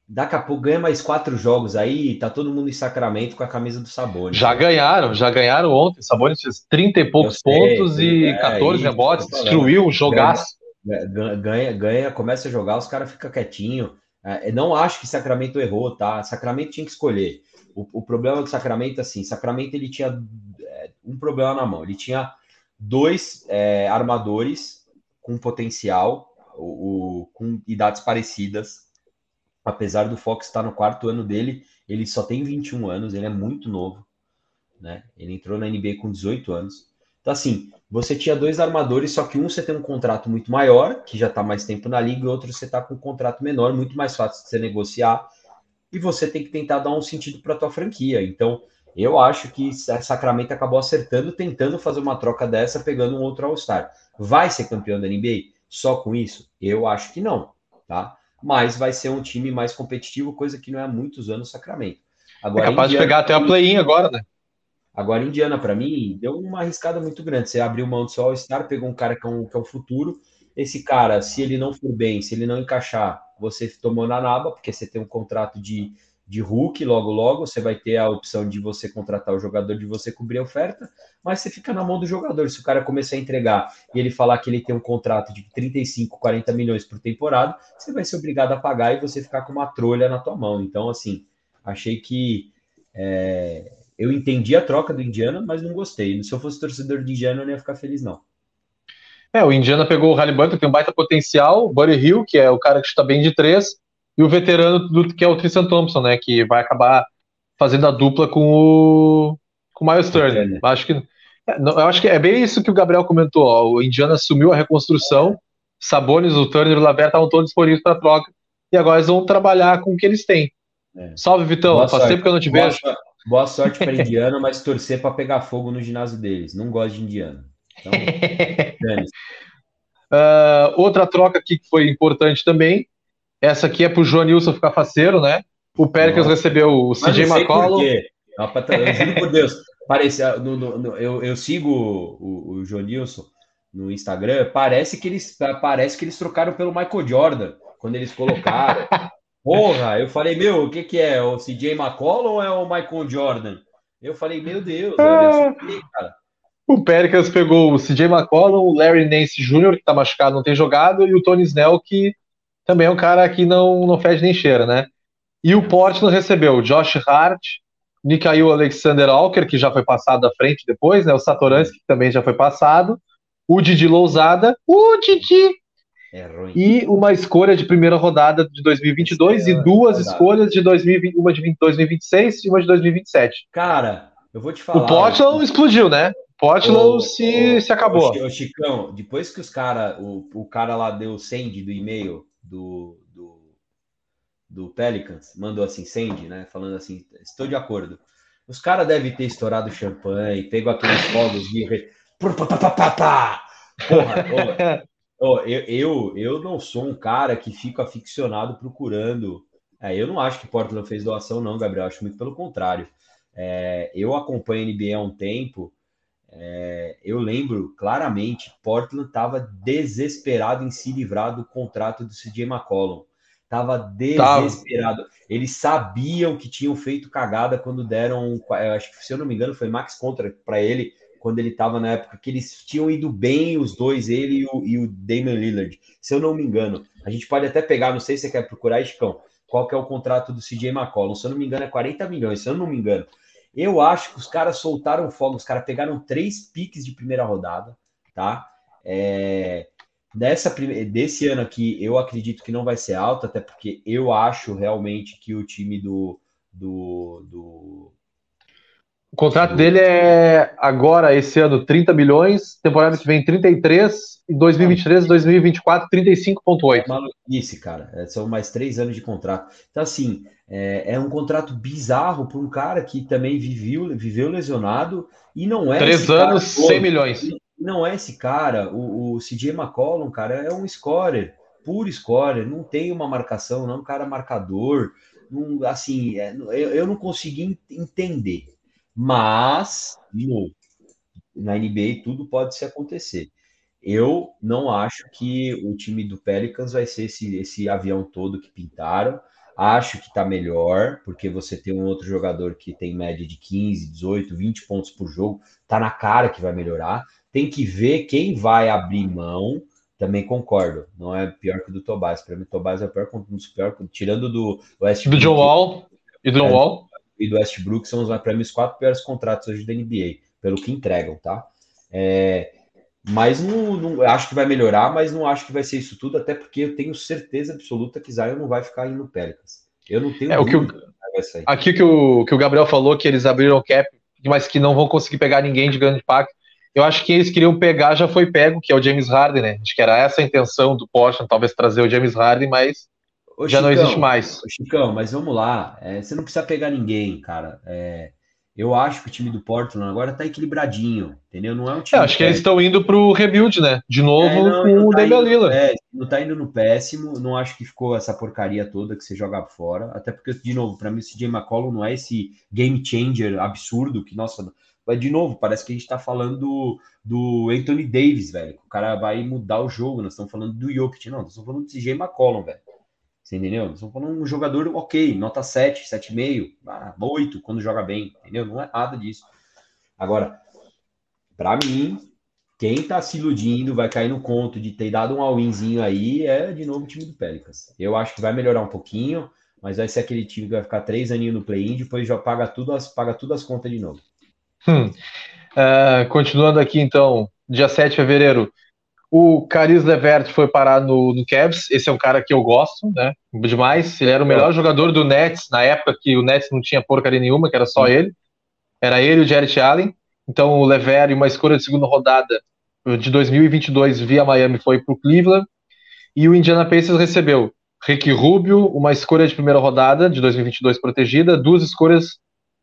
Daqui a pouco ganha mais quatro jogos aí, tá todo mundo em Sacramento com a camisa do Sabonis. Já ganharam, já ganharam ontem. O Sabonis fez 30 e poucos sei, pontos e é, 14 rebotes, destruiu o jogaço. Ganha, ganha, ganha, começa a jogar, os caras ficam quietinhos. É, não acho que Sacramento errou, tá? Sacramento tinha que escolher. O, o problema do Sacramento, assim, Sacramento ele tinha é, um problema na mão. Ele tinha dois é, armadores com potencial, o, o, com idades parecidas. Apesar do Fox estar no quarto ano dele, ele só tem 21 anos, ele é muito novo. Né? Ele entrou na NBA com 18 anos. Então, assim, você tinha dois armadores, só que um você tem um contrato muito maior, que já está mais tempo na liga, e outro você está com um contrato menor, muito mais fácil de você negociar, e você tem que tentar dar um sentido para a tua franquia. Então, eu acho que Sacramento acabou acertando, tentando fazer uma troca dessa, pegando um outro All-Star. Vai ser campeão da NBA só com isso? Eu acho que não, tá? Mas vai ser um time mais competitivo, coisa que não é há muitos anos Sacramento. Agora, é capaz de pegar até a play-in agora, né? Agora, Indiana, para mim, deu uma arriscada muito grande. Você abriu mão do seu All-Star, pegou um cara que é, um, que é o futuro. Esse cara, se ele não for bem, se ele não encaixar, você tomou na naba, porque você tem um contrato de, de Hulk logo, logo. Você vai ter a opção de você contratar o jogador, de você cobrir a oferta, mas você fica na mão do jogador. Se o cara começar a entregar e ele falar que ele tem um contrato de 35, 40 milhões por temporada, você vai ser obrigado a pagar e você ficar com uma trolha na tua mão. Então, assim, achei que. É eu entendi a troca do Indiana, mas não gostei. Se eu fosse torcedor de Indiana, eu não ia ficar feliz, não. É, o Indiana pegou o Halliburton, tem um baita potencial, Buddy Hill, que é o cara que está bem de três, e o veterano do, que é o Tristan Thompson, né, que vai acabar fazendo a dupla com o, com o Miles Turner. Acho que, é, eu acho que é bem isso que o Gabriel comentou. Ó, o Indiana assumiu a reconstrução, Sabonis, o Turner e o Lavert estavam todos disponíveis para troca, e agora eles vão trabalhar com o que eles têm. É. Salve, Vitão. Boa Faz sorte. tempo que eu não te vejo. Boa sorte para Indiana, mas torcer para pegar fogo no ginásio deles. Não gosto de Indiana. Então, uh, outra troca aqui que foi importante também. Essa aqui é para o João Nilson ficar faceiro, né? O Péricles recebeu o CJ McCollum. Eu juro por Deus. Parece, ah, no, no, no, eu, eu, sigo o, o João Nilson no Instagram. Parece que eles parece que eles trocaram pelo Michael Jordan quando eles colocaram. Porra, eu falei, meu, o que que é? O CJ McCollum ou é o Michael Jordan? Eu falei, meu Deus, ah, cara. O Pericles pegou o CJ McCollum, o Larry Nance Jr., que tá machucado, não tem jogado, e o Tony Snell, que também é um cara que não, não fede nem cheira, né? E o Portland recebeu o Josh Hart, Mikhail Alexander Walker, que já foi passado à frente depois, né? O Satoransky, que também já foi passado. O Didi Lousada. O Didi! É ruim. E uma escolha de primeira rodada de 2022 É, e duas rodada. escolhas de 2020, uma de 20 2026 e uma de 2027. Cara, eu vou te falar. o Portland explodiu, né? Portland Ô, se, ô, se acabou. Ô, Chicão, depois que os cara, o, o cara lá deu o send do e-mail do, do, do Pelicans, mandou assim, send, né? Falando assim, estou de acordo. Os caras devem ter estourado champanhe, pego aqueles fogos de. Porra, ô, ô, eu, eu, eu não sou um cara que fico aficionado procurando. É, eu não acho que Portland fez doação, não, Gabriel. Acho muito pelo contrário. É, eu acompanho a NBA há um tempo. É, eu lembro claramente, Portland estava desesperado em se livrar do contrato do CJ McCollum. Tava desesperado. Eles sabiam que tinham feito cagada quando deram, acho que se eu não me engano, foi max contra para ele quando ele estava na época que eles tinham ido bem os dois, ele e o, e o Damian Lillard. Se eu não me engano, a gente pode até pegar, não sei se você quer procurar, Iscão, qual que é o contrato do CJ McCollum. Se eu não me engano, é 40 milhões, se eu não me engano. Eu acho que os caras soltaram fogo, os caras pegaram três piques de primeira rodada, tá? É, prime- desse ano aqui, eu acredito que não vai ser alta, até porque eu acho realmente que o time do. do, do O contrato dele é agora, esse ano, 30 milhões, temporada que vem 33, e 2023 e 2024, 35,8. é maluquice, cara. É, são mais três anos de contrato. Então, assim, é, é um contrato bizarro para um cara que também viveu, viveu lesionado e não é. Três esse cara anos, todo. 100 milhões. Não é esse cara, o, o CJ McCollum, cara, é um scorer, puro scorer, não tem uma marcação, não é um cara marcador, não, assim, é, eu, eu não consegui en- entender. Mas, de novo, na NBA tudo pode se acontecer. Eu não acho que o time do Pelicans vai ser esse, esse avião todo que pintaram. Acho que tá melhor, porque você tem um outro jogador que tem média de 15, 18, 20 pontos por jogo, tá na cara que vai melhorar. Tem que ver quem vai abrir mão. Também concordo. Não é pior que o do Tobias. Para mim, o Tobias é o pior, um dos piores, tirando do West Do John Wall e do John É. Wall. E do Westbrook são, para mim, os quatro piores contratos hoje da NBA, pelo que entregam, tá? É, mas não, não- acho que vai melhorar, mas não acho que vai ser isso tudo, até porque eu tenho certeza absoluta que Zion não vai ficar indo no Pelicans. Eu não tenho É, o que o-. Aqui que o, que o Gabriel falou que eles abriram o cap, mas que não vão conseguir pegar ninguém de grande impacto. Eu acho que eles queriam pegar, já foi pego, que é o James Harden, né? Acho que era essa a intenção do Portland, talvez trazer o James Harden, mas Ô, já não Chicão, existe mais. Chicão, mas vamos lá. É, você não precisa pegar ninguém, cara. É, eu acho que o time do Portland agora tá equilibradinho, entendeu? Não é um É, time. acho que eles estão indo pro rebuild, né? De novo É, não, com não o tá Damian Lillard. é, não tá indo no péssimo, não acho que ficou essa porcaria toda que você joga fora, até porque, de novo, para mim o CJ McCollum não é esse game changer absurdo que, nossa, mas de novo, parece que a gente tá falando do, do Anthony Davis, velho, que o cara vai mudar o jogo, nós estamos falando do Jokic, não, nós estamos falando do CJ McCollum, velho, você entendeu? Nós estamos falando um jogador ok, nota 7, 7,5, ah, 8 quando joga bem, entendeu? Não é nada disso. Agora, para mim, quem tá se iludindo, vai cair no conto de ter dado um all-inzinho aí, é de novo o time do Pelicans. Eu acho que vai melhorar um pouquinho, mas vai ser aquele time que vai ficar três aninhos no play-in, depois já paga tudo, as, paga tudo as contas de novo. Hum. Ah, continuando aqui, então, dia 7 de fevereiro, o Caris Levert foi parar no, no Cavs. Esse é um cara que eu gosto, né? Demais. Ele era o melhor jogador do Nets na época que o Nets não tinha porcaria nenhuma, que era só ele. Era ele e o Jarrett Allen. Então, o Levert, uma escolha de segunda rodada de 2022 via Miami, foi para o Cleveland. E o Indiana Pacers recebeu Ricky Rubio, uma escolha de primeira rodada de 2022 protegida, duas escolhas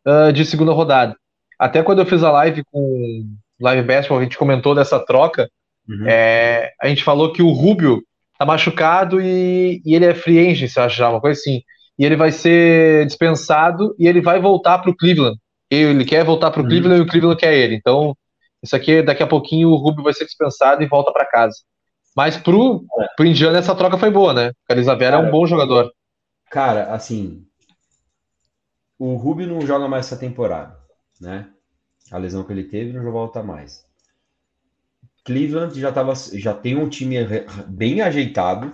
ah, de segunda rodada. Até quando eu fiz a live com Live Basketball, a gente comentou dessa troca. Uhum. É, a gente falou que o Rubio tá machucado e, e ele é free agent, se achar, uma coisa assim. E ele vai ser dispensado e ele vai voltar para o Cleveland. Ele quer voltar para o Uhum. Cleveland e o Cleveland quer ele. Então, isso aqui, daqui a pouquinho, o Rubio vai ser dispensado e volta para casa. Mas pro, pro Indiana essa troca foi boa, né? O Caris Levert é um bom jogador. Cara, assim, o Rubio não joga mais essa temporada, né? A lesão que ele teve não volta mais. Cleveland já, tava, já tem um time bem ajeitado,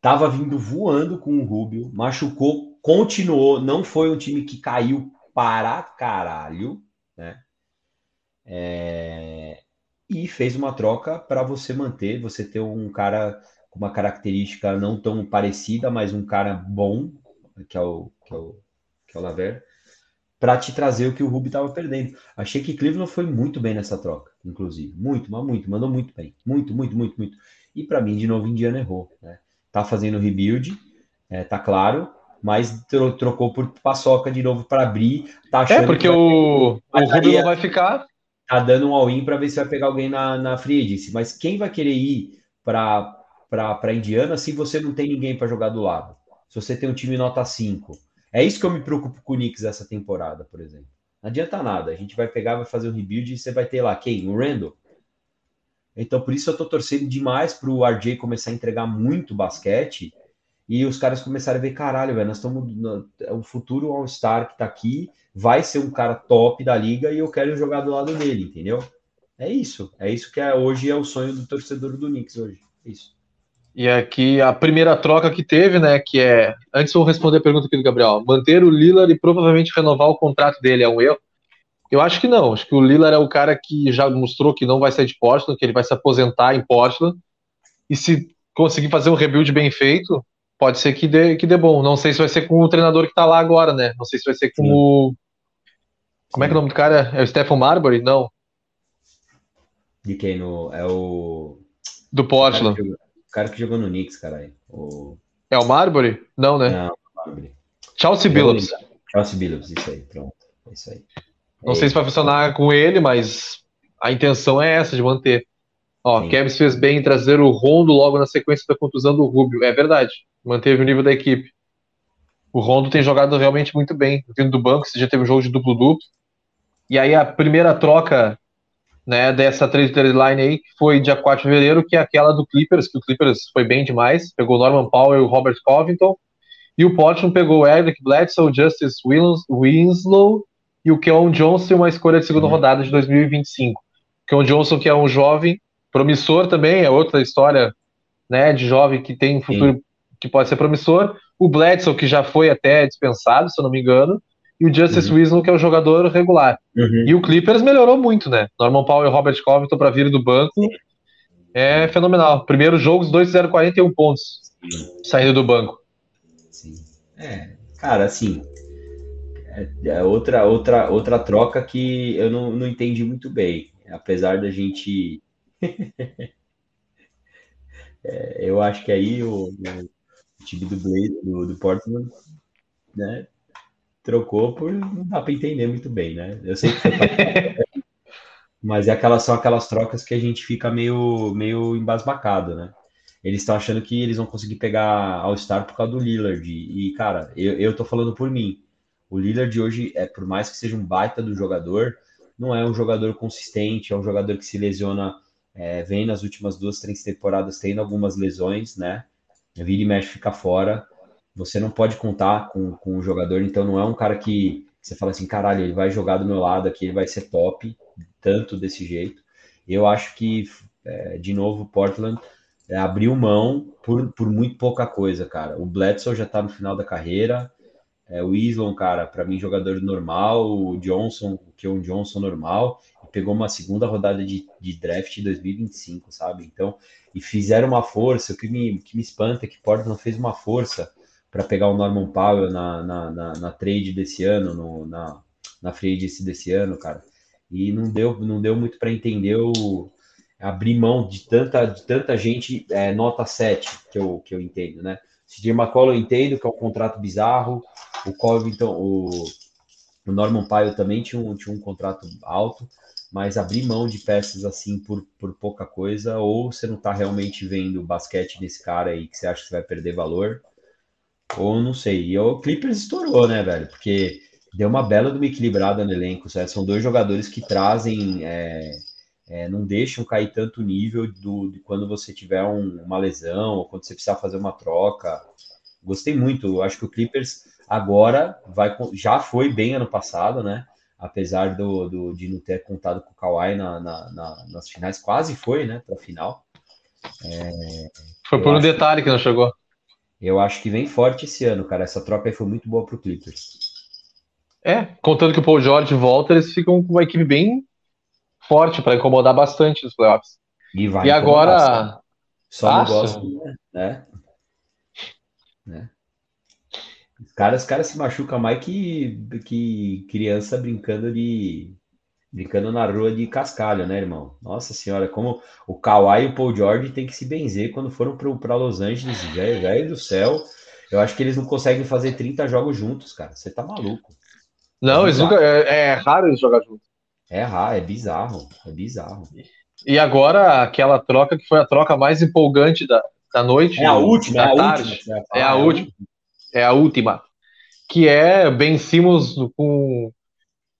tava vindo voando com o Rubio, machucou, continuou, não foi um time que caiu para caralho, né? É, e fez uma troca para você manter, você ter um cara com uma característica não tão parecida, mas um cara bom, que é o, que é o, que é o Laver, para te trazer o que o Ruby estava perdendo. Achei que Cleveland foi muito bem nessa troca, inclusive. Muito, mas muito, mandou muito bem. Muito, muito, muito, muito. E para mim, de novo, Indiana errou. Né? Tá fazendo rebuild, é, tá claro, mas trocou por paçoca de novo para abrir. Tá é, porque o, o Ruby não vai ficar. Tá dando um all-in para ver se vai pegar alguém na, na free agency. Mas quem vai querer ir para Indiana se você não tem ninguém para jogar do lado? Se você tem um time nota 5 é isso que eu me preocupo com o Knicks essa temporada, por exemplo. Não adianta nada. A gente vai pegar, vai fazer um rebuild e você vai ter lá quem? O Randall. Então, por isso eu tô torcendo demais para o RJ começar a entregar muito basquete e os caras começarem a ver, caralho, velho, nós estamos. O futuro All-Star que tá aqui, vai ser um cara top da liga e eu quero jogar do lado dele, entendeu? É isso. É isso que é, hoje é o sonho do torcedor do Knicks hoje. É isso. E aqui a primeira troca que teve, né, que é, antes eu vou responder a pergunta aqui do Gabriel, manter o Lillard e provavelmente renovar o contrato dele é um erro? Eu acho que não, acho que o Lillard é o cara que já mostrou que não vai sair de Portland, que ele vai se aposentar em Portland, e se conseguir fazer um rebuild bem feito, pode ser que dê, que dê bom. Não sei se vai ser com o treinador que tá lá agora, né, não sei se vai ser com Sim. o... Como é que é o nome do cara? É o Stephen Marbury? Não. De quem? No, é o... Do Portland cara que jogou no Knicks, caralho. O... É o Marbury? Não, né? Não, Marbury. Chelsea Billups. Chelsea Billups, isso aí, pronto. É isso aí. Não é sei se vai funcionar com ele, mas a intenção é essa, de manter. Ó, Kevs fez bem em trazer o Rondo logo na sequência da contusão do Rubio. É verdade, manteve o nível da equipe. O Rondo tem jogado realmente muito bem, vindo do banco, você já teve um jogo de duplo-duplo. E aí a primeira troca né, dessa trade deadline aí, que foi dia 4 de fevereiro, que é aquela do Clippers, que o Clippers foi bem demais, pegou Norman Powell e o Robert Covington, e o Portland pegou Eric Bledsoe, Justice Winslow e o Keon Johnson, uma escolha de segunda uhum. rodada de 2025. Keon Johnson, que é um jovem promissor também, é outra história né, de jovem que tem um futuro Sim. que pode ser promissor. O Bledsoe, que já foi até dispensado, se eu não me engano, e o Justice uhum. Winslow, que é o jogador regular. Uhum. E o Clippers melhorou muito, né? Norman Powell e Robert Covington para vir do banco é fenomenal. Primeiro jogo, os dois fizeram 41 pontos saindo do banco. Sim. É, cara, assim, é, é outra, outra, outra troca que eu não, não entendi muito bem. Apesar da gente. é, eu acho que aí o, o time do Blade, do, do Portland, né, trocou por não dá para entender muito bem, né? Eu sei que foi mas é aquelas são aquelas trocas que a gente fica meio meio embasbacado, né? Eles estão achando que eles vão conseguir pegar All-Star por causa do Lillard. E, cara, eu, eu tô falando por mim. O Lillard hoje, é por mais que seja um baita do jogador, não é um jogador consistente, é um jogador que se lesiona, é, vem nas últimas duas, três temporadas tendo algumas lesões, né? Vira e mexe, fica fora você não pode contar com, com o jogador, então não é um cara que você fala assim, caralho, ele vai jogar do meu lado aqui, ele vai ser top, tanto desse jeito. Eu acho que, é, de novo, Portland é, abriu mão por, por muito pouca coisa, cara. O Bledsoe já tá no final da carreira, é, o Islon, cara, para mim, jogador normal, o Johnson, o Keon Johnson normal, pegou uma segunda rodada de, de draft em 2025, sabe? Então, e fizeram uma força, o que me, que me espanta é que Portland fez uma força para pegar o Norman Powell na, na, na, na trade desse ano, no, na, na free agency desse ano, cara. E não deu, não deu muito para entender o abrir mão de tanta, de tanta gente é, nota 7, que eu, que eu entendo, né? CJ McCollum eu entendo que é um contrato bizarro, o Covington, o, o Norman Powell também tinha um, tinha um contrato alto, mas abrir mão de peças assim por, por pouca coisa, ou você não está realmente vendo o basquete desse cara aí que você acha que vai perder valor, ou não sei. E o Clippers estourou, né, velho? Porque deu uma bela de uma equilibrada no elenco. Certo? São dois jogadores que trazem. É, é, não deixam cair tanto nível do, de quando você tiver um, uma lesão ou quando você precisar fazer uma troca. Gostei muito. Acho que o Clippers agora vai já foi bem ano passado, né? Apesar do, do de não ter contado com o Kawhi na, na, na, nas finais, quase foi, né? Para a final. É, foi por um detalhe que não chegou. Eu acho que vem forte esse ano, cara. Essa troca aí foi muito boa pro Clippers. É, contando que o Paul George volta, eles ficam com uma equipe bem forte para incomodar bastante nos playoffs. E, vai E agora, Só não Acha? gosto, né? né? Os caras, os caras se machucam mais que, que criança brincando de brincando na rua de cascalho, né, irmão? Nossa senhora, como o Kawhi e o Paul George tem que se benzer quando foram para Los Angeles, velho, velho do céu. Eu acho que eles não conseguem fazer 30 jogos juntos, cara. Você tá maluco. não, eles nunca, é, é raro eles jogar juntos. É raro, é bizarro, é bizarro. E agora aquela troca que foi a troca mais empolgante da, da noite, É a última, é da a tarde, última. você vai É a última. é a última, que é Ben Simmons com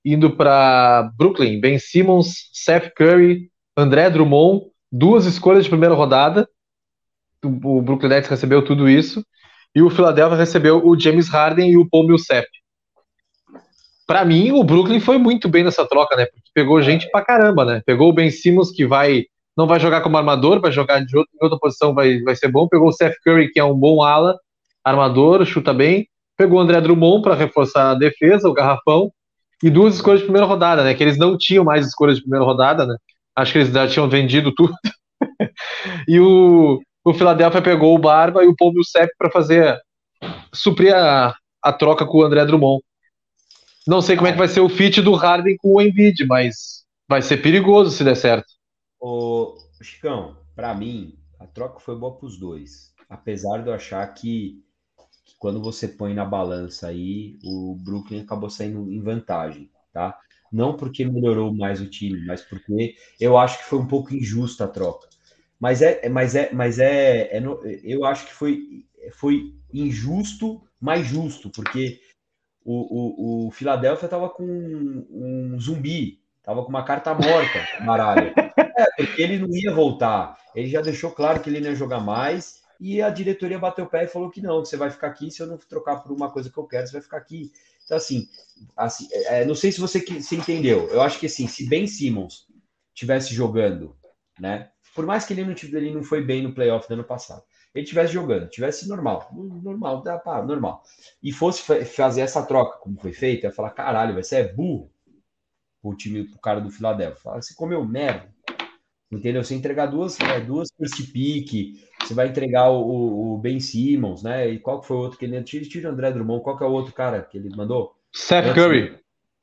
indo para Brooklyn, Ben Simmons, Seth Curry, André Drummond, duas escolhas de primeira rodada. O Brooklyn Nets recebeu tudo isso e o Philadelphia recebeu o James Harden e o Paul Millsap. Pra mim, o Brooklyn foi muito bem nessa troca, né? Porque pegou gente pra caramba, né? Pegou o Ben Simmons, que vai não vai jogar como armador, vai jogar de em outra posição, vai, vai ser bom. Pegou o Seth Curry, que é um bom ala, armador, chuta bem. Pegou o André Drummond para reforçar a defesa, o garrafão. E duas escolhas de primeira rodada, né? Que eles não tinham mais escolhas de primeira rodada, né? Acho que eles já tinham vendido tudo. e o, o Philadelphia pegou o Barba e o Paul Millsap para fazer suprir a, a troca com o André Drummond. Não sei como é que vai ser o fit do Harden com o Embiid, mas vai ser perigoso se der certo. Ô, Chicão, pra mim, a troca foi boa pros dois. Apesar de eu achar que quando você põe na balança aí, o Brooklyn acabou saindo em vantagem, tá? Não porque melhorou mais o time, mas porque eu acho que foi um pouco injusta a troca. Mas é, mas é, mas é, é no- eu acho que foi, foi injusto, mais justo, porque o, o, o Philadelphia tava com um, um zumbi, tava com uma carta morta no baralho. É, porque ele não ia voltar. Ele já deixou claro que ele não ia jogar mais. E a diretoria bateu o pé e falou que não, que você vai ficar aqui. Se eu não trocar por uma coisa que eu quero, você vai ficar aqui. Então, assim, assim é, não sei se você que- se entendeu. Eu acho que assim, se Ben Simmons tivesse jogando, né? Por mais que ele não, ele não foi bem no playoff do ano passado, ele tivesse jogando, tivesse normal, normal, dá pá, normal, e fosse fa- fazer essa troca como foi feito, eu ia falar, caralho, vai ser burro o time, o cara do Philadelphia. Fala, você comeu merda. Entendeu? Você entregar duas, é, duas first pick, você vai entregar o, o- Ben Simmons, né? E qual que foi o outro que ele tira, tira o André Drummond, qual que é o outro cara que ele mandou? Seth Antes, Curry.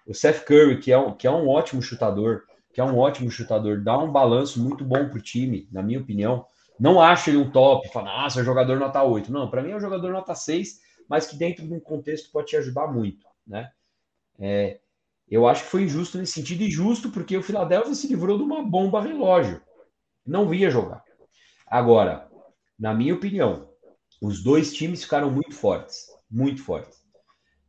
O Seth Curry, que é, um, que é um ótimo chutador, que é um ótimo chutador, dá um balanço muito bom pro time, na minha opinião. Não acho ele um top, fala, nossa, é jogador nota 8. Não, para mim é um jogador nota 6, mas que dentro de um contexto pode te ajudar muito, né? É, eu acho que foi injusto nesse sentido, e justo porque o Philadelphia se livrou de uma bomba relógio. Não via jogar. Agora, na minha opinião, os dois times ficaram muito fortes, muito fortes.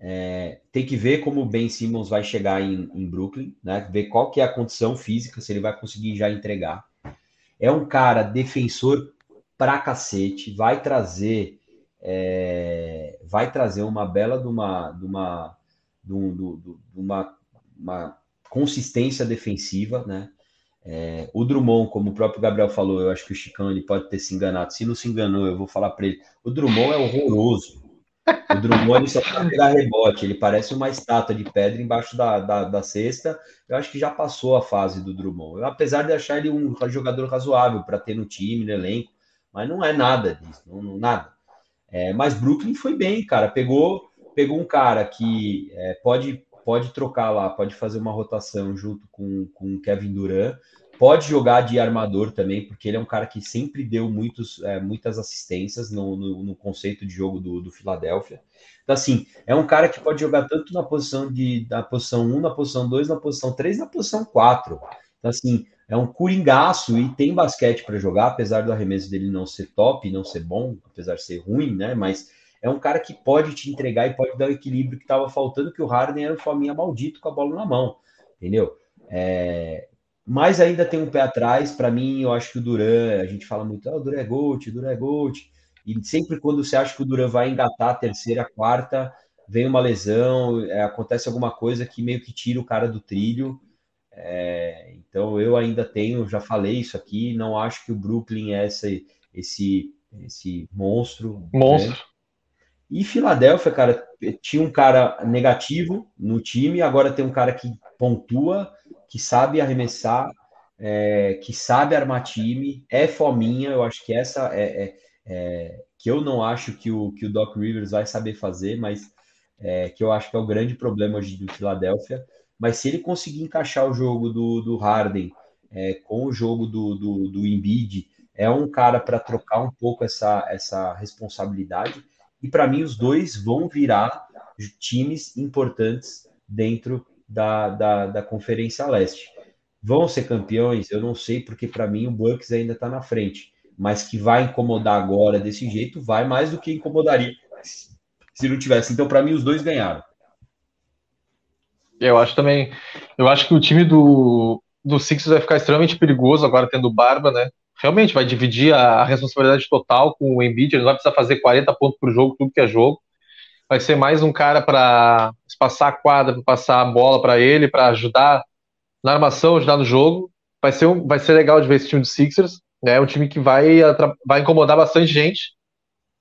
É, tem que ver como o Ben Simmons vai chegar em, em Brooklyn, né? Ver qual que é a condição física, se ele vai conseguir já entregar. É um cara defensor pra cacete, vai trazer, é, vai trazer uma bela de uma, de uma, de um- do- de uma, uma consistência defensiva, né? É, o Drummond, como o próprio Gabriel falou, eu acho que o Chicão ele pode ter se enganado. Se não se enganou, eu vou falar para ele. O Drummond é horroroso. O Drummond ele só para pegar rebote. Ele parece uma estátua de pedra embaixo da, da, da cesta. Eu acho que já passou a fase do Drummond. Eu, apesar de achar ele um jogador razoável para ter no time, no elenco, mas não é nada disso, não, não- nada. É, mas Brooklyn foi bem, cara. Pegou, pegou um cara que é, pode, pode trocar lá, pode fazer uma rotação junto com, com o Kevin Durant, pode jogar de armador também, porque ele é um cara que sempre deu muitos, é, muitas assistências no, no, no conceito de jogo do, do Philadelphia. Então, assim, é um cara que pode jogar tanto na posição de na posição 1, na posição 2, na posição 3, na posição 4. Então, assim, é um coringaço e tem basquete para jogar, apesar do arremesso dele não ser top, não ser bom, apesar de ser ruim, né? Mas é um cara que pode te entregar e pode dar o equilíbrio que estava faltando, que o Harden era um fominha maldito com a bola na mão, entendeu? É, mas ainda tem um pé atrás, para mim, eu acho que o Duran, a gente fala muito, ah, o Duran é GOAT, o Duran é GOAT, e sempre quando você acha que o Duran vai engatar a terceira, a quarta, vem uma lesão, é, acontece alguma coisa que meio que tira o cara do trilho, é, então eu ainda tenho, já falei isso aqui, não acho que o Brooklyn é esse, esse, esse monstro. Monstro. né? E Filadélfia, cara, tinha um cara negativo no time, agora tem um cara que pontua, que sabe arremessar, é, que sabe armar time, é fominha. Eu acho que essa é, é, é, que eu não acho que o, que o Doc Rivers vai saber fazer, mas é, que eu acho que é o grande problema hoje do Filadélfia. Mas se ele conseguir encaixar o jogo do, do Harden é, com o jogo do, do, do Embiid, é um cara para trocar um pouco essa, essa responsabilidade. E para mim, os dois vão virar times importantes dentro da, da, da Conferência Leste. Vão ser campeões? Eu não sei, porque para mim o Bucks ainda está na frente. Mas que vai incomodar agora desse jeito, vai mais do que incomodaria se não tivesse. Então, para mim, os dois ganharam. Eu acho também. Eu acho que o time do, do Sixers vai ficar extremamente perigoso agora tendo Barba, né? Realmente vai dividir a, responsabilidade total com o Embiid. Ele não vai precisar fazer 40 pontos por jogo, tudo que é jogo. Vai ser mais um cara para passar a quadra, para passar a bola para ele, para ajudar na armação, ajudar no jogo. Vai ser, um, vai ser legal de ver esse time do Sixers. É né? um time que vai, vai incomodar bastante gente.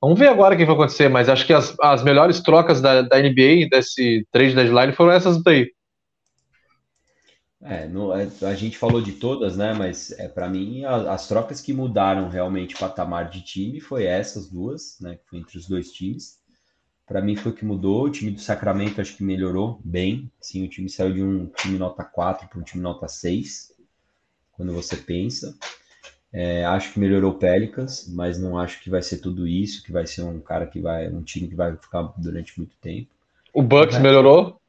Vamos ver agora o que vai acontecer, mas acho que as, as melhores trocas da, da NBA desse trade deadline foram essas daí. É, no, é, a gente falou de todas, né? Mas é para mim a, as trocas que mudaram realmente o patamar de time foi essas duas, né? Que foi entre os dois times. Para mim foi o que mudou. O time do Sacramento acho que melhorou bem. Sim, o time saiu de um time nota 4 para um time nota 6. Quando você pensa. É, acho que melhorou o Pelicans, mas não acho que vai ser tudo isso, que vai ser um cara que vai, um time que vai ficar durante muito tempo. O Bucks melhorou?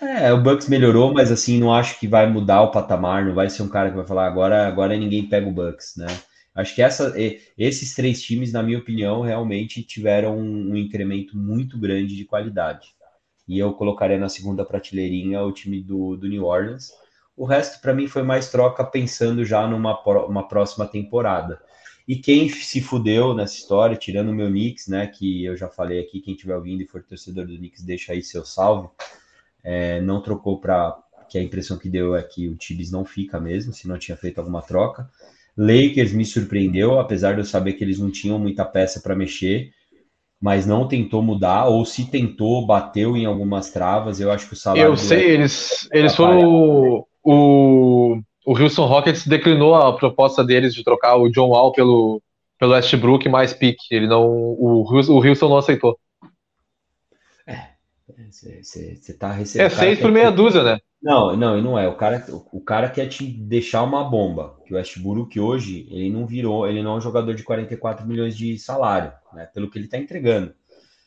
É, o Bucks melhorou, mas assim, não acho que vai mudar o patamar, não vai ser um cara que vai falar agora, agora ninguém pega o Bucks, né? Acho que essa, esses três times, na minha opinião, realmente tiveram um incremento muito grande de qualidade. E eu colocaria na segunda prateleirinha o time do, do New Orleans, o resto, para mim, foi mais troca pensando já numa uma próxima temporada. E quem se fudeu nessa história, tirando o meu Knicks, né? Que eu já falei aqui, quem estiver ouvindo e for torcedor do Knicks, deixa aí seu salve. É, não trocou para. Que a impressão que deu é que o Tibbs não fica mesmo, se não tinha feito alguma troca. Lakers me surpreendeu, apesar de eu saber que eles não tinham muita peça para mexer, mas não tentou mudar, ou se tentou, bateu em algumas travas. Eu acho que o salário. Eu sei, eles, eles foram o, o Houston Rockets declinou a proposta deles de trocar o John Wall pelo, pelo Westbrook mais pique. Ele não, o, o Houston não aceitou. Você tá recebendo. É seis por meia dúzia, né? Não, não, não é. O cara, o cara quer te deixar uma bomba. Que o Westbrook hoje, ele não virou, ele não é um jogador de 44 milhões de salário, né? Pelo que ele tá entregando.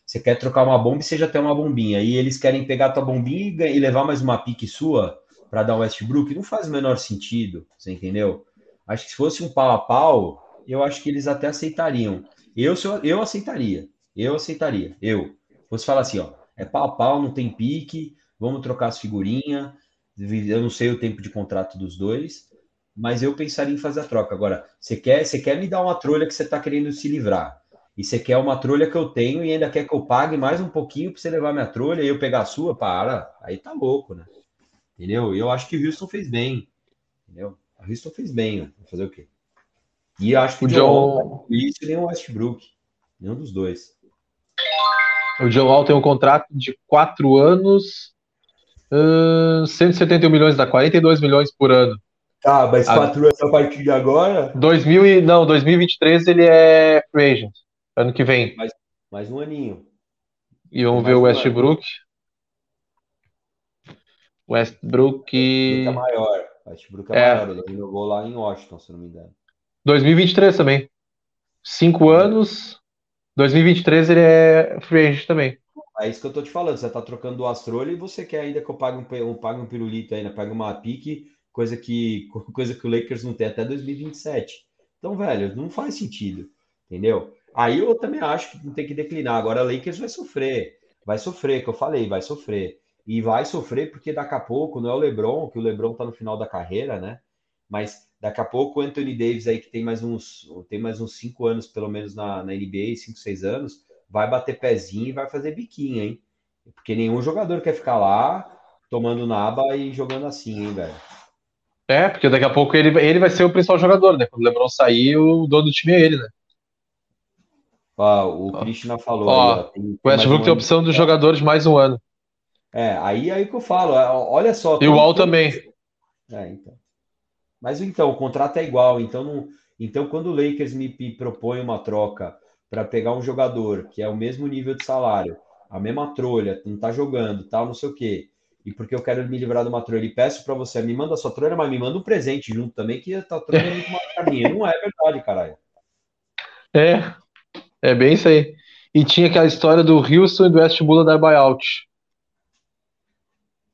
Você quer trocar uma bomba e você já tem uma bombinha. E eles querem pegar a tua bombinha e levar mais uma pique sua para dar o Westbrook não faz o menor sentido, você entendeu? Acho que se fosse um pau a pau, eu acho que eles até aceitariam. Eu, eu aceitaria, eu aceitaria, eu. Fosse falar assim, ó, é pau a pau, não tem pique, vamos trocar as figurinhas, eu não sei o tempo de contrato dos dois, mas eu pensaria em fazer a troca. Agora, você quer, você quer me dar uma trolha que você está querendo se livrar, e você quer uma trolha que eu tenho e ainda quer que eu pague mais um pouquinho para você levar minha trolha e eu pegar a sua, para, aí tá louco, né? Entendeu? E eu acho que o Houston fez bem. Entendeu? O Houston fez bem, Vou fazer o quê? E acho que o John isso nem o Westbrook. Nenhum dos dois. O John Wall tem um contrato de quatro anos, uh, 171 milhões, dá 42 milhões por ano. Ah, mas quatro anos a partir de agora? 2000 e, não, 2023 ele é free agent, ano que vem. Mais, mais um aninho. E vamos ver o Westbrook. Westbrook. Westbrook é maior. Westbrook é, é. maior. Ele jogou lá em Washington, se não me engano. 2023 também. Cinco anos. 2023 ele é free agent também. É isso que eu tô te falando. Você tá trocando do Astrolho e você quer ainda que eu pague um, um, pague um pirulito ainda, pague uma pique, coisa que, coisa que o Lakers não tem até 2027. Então, velho, não faz sentido. Entendeu? Aí eu também acho que não tem que declinar. Agora, o Lakers vai sofrer. Vai sofrer, que eu falei, vai sofrer e vai sofrer porque daqui a pouco não é o LeBron, que o LeBron tá no final da carreira, né? Mas daqui a pouco o Anthony Davis aí que tem mais uns tem mais uns cinco anos pelo menos na, na NBA, cinco, seis anos, vai bater pezinho e vai fazer biquinho, hein? Porque nenhum jogador quer ficar lá tomando naba e jogando assim, hein, velho? É, porque daqui a pouco ele, ele vai ser o principal jogador, né? Quando o LeBron sair, o dono do time é ele, né? O Krishna falou. Ó, aí, ó, tem- O Westbrook um tem a opção dos jogadores mais um ano. É, aí, aí que eu falo. é, Olha só. E o Wall também. É, então. Mas então, o contrato é igual. Então, não... então quando o Lakers me propõe uma troca para pegar um jogador que é o mesmo nível de salário, a mesma trolha, não tá jogando, tal, não sei o quê, e porque eu quero me livrar de uma trolha e peço para você, me manda sua trolha, mas me manda um presente junto também, que tua trolha é muito mais que a minha. Não é verdade, caralho. É, é bem isso aí. E tinha aquela história do Houston e do Westbrook dar buyout.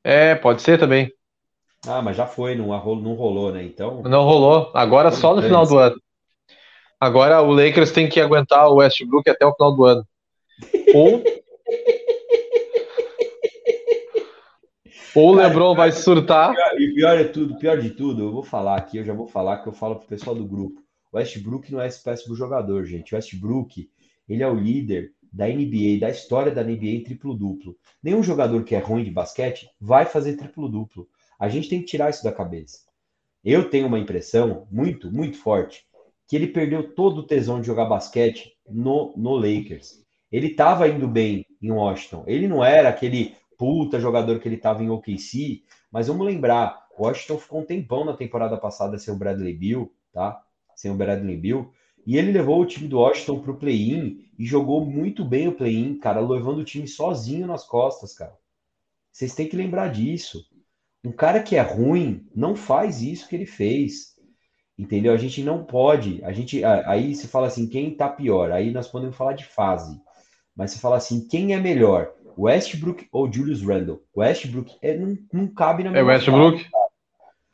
É, pode ser também. Ah, mas já foi, não, não rolou, né? Então, Não rolou. Agora só no final do ano. Agora o Lakers tem que aguentar o Westbrook até o final do ano. Ou, ou o LeBron vai surtar. E pior é tudo, pior de tudo, eu vou falar aqui, eu já vou falar que eu falo pro pessoal do grupo. O Westbrook não é esse péssimo jogador, gente. O Westbrook, ele é o líder da NBA, da história da NBA triplo-duplo. Nenhum jogador que é ruim de basquete vai fazer triplo-duplo. A gente tem que tirar isso da cabeça. Eu tenho uma impressão muito, muito forte que ele perdeu todo o tesão de jogar basquete no, no Lakers. Ele estava indo bem em Washington. Ele não era aquele puta jogador que ele estava em OKC, mas vamos lembrar, Washington ficou um tempão na temporada passada sem o Bradley Bill, tá? Sem o Bradley Bill. E ele levou o time do Washington pro play-in e jogou muito bem o play-in, cara, levando o time sozinho nas costas, cara. Vocês têm que lembrar disso. Um cara que é ruim não faz isso que ele fez. Entendeu? A gente não pode. A gente aí se fala assim, quem tá pior? Aí nós podemos falar de fase. Mas se fala assim, quem é melhor? Westbrook ou Julius Randle? Westbrook é, não, não cabe na É Westbrook.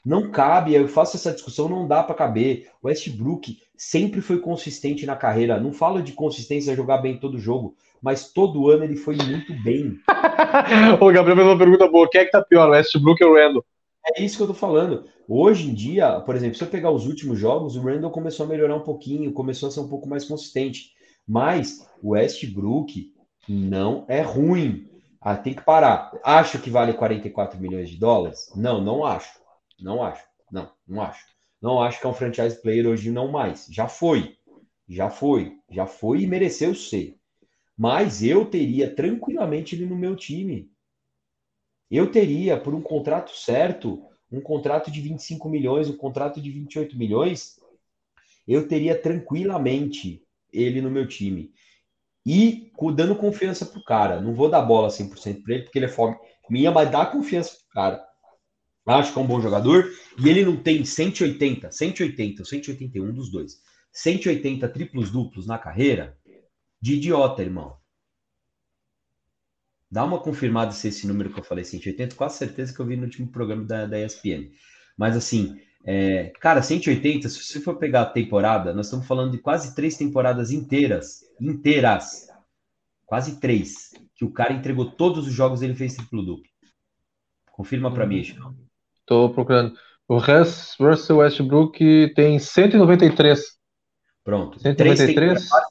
Não cabe, eu faço essa discussão, não dá para caber. O Westbrook sempre foi consistente na carreira. Não falo de consistência jogar bem todo jogo, mas todo ano ele foi muito bem. o Gabriel fez uma pergunta boa. Quem é que tá pior, Westbrook ou Randall? É isso que eu tô falando. Hoje em dia, por exemplo, se eu pegar os últimos jogos, o Randall começou a melhorar um pouquinho, começou a ser um pouco mais consistente. Mas o Westbrook não é ruim. Ah, tem que parar. Acho que vale 44 milhões de dólares? Não, não acho. Não acho. Não, não acho. Não acho que é um franchise player hoje, não mais. Já foi. Já foi. Já foi e mereceu ser. Mas eu teria tranquilamente ele no meu time. Eu teria, por um contrato certo, um contrato de 25 milhões, um contrato de 28 milhões, eu teria tranquilamente ele no meu time. E dando confiança pro cara. Não vou dar bola 100% para ele, porque ele é fome minha, mas dá confiança pro cara. Acho que é um bom jogador. E ele não tem 180, 180 ou 181 dos dois. 180 triplos duplos na carreira. De idiota, irmão. Dá uma confirmada se esse número que eu falei, 180, quase certeza que eu vi no último programa da, da ESPN. Mas assim, é, cara, 180, se você for pegar a temporada, nós estamos falando de quase três temporadas inteiras. Inteiras. Quase três. Que o cara entregou todos os jogos ele fez triplo duplo. Confirma para mim, Chico. Tô procurando. O Russ, Russell Westbrook tem 193. Pronto. 193? Quase,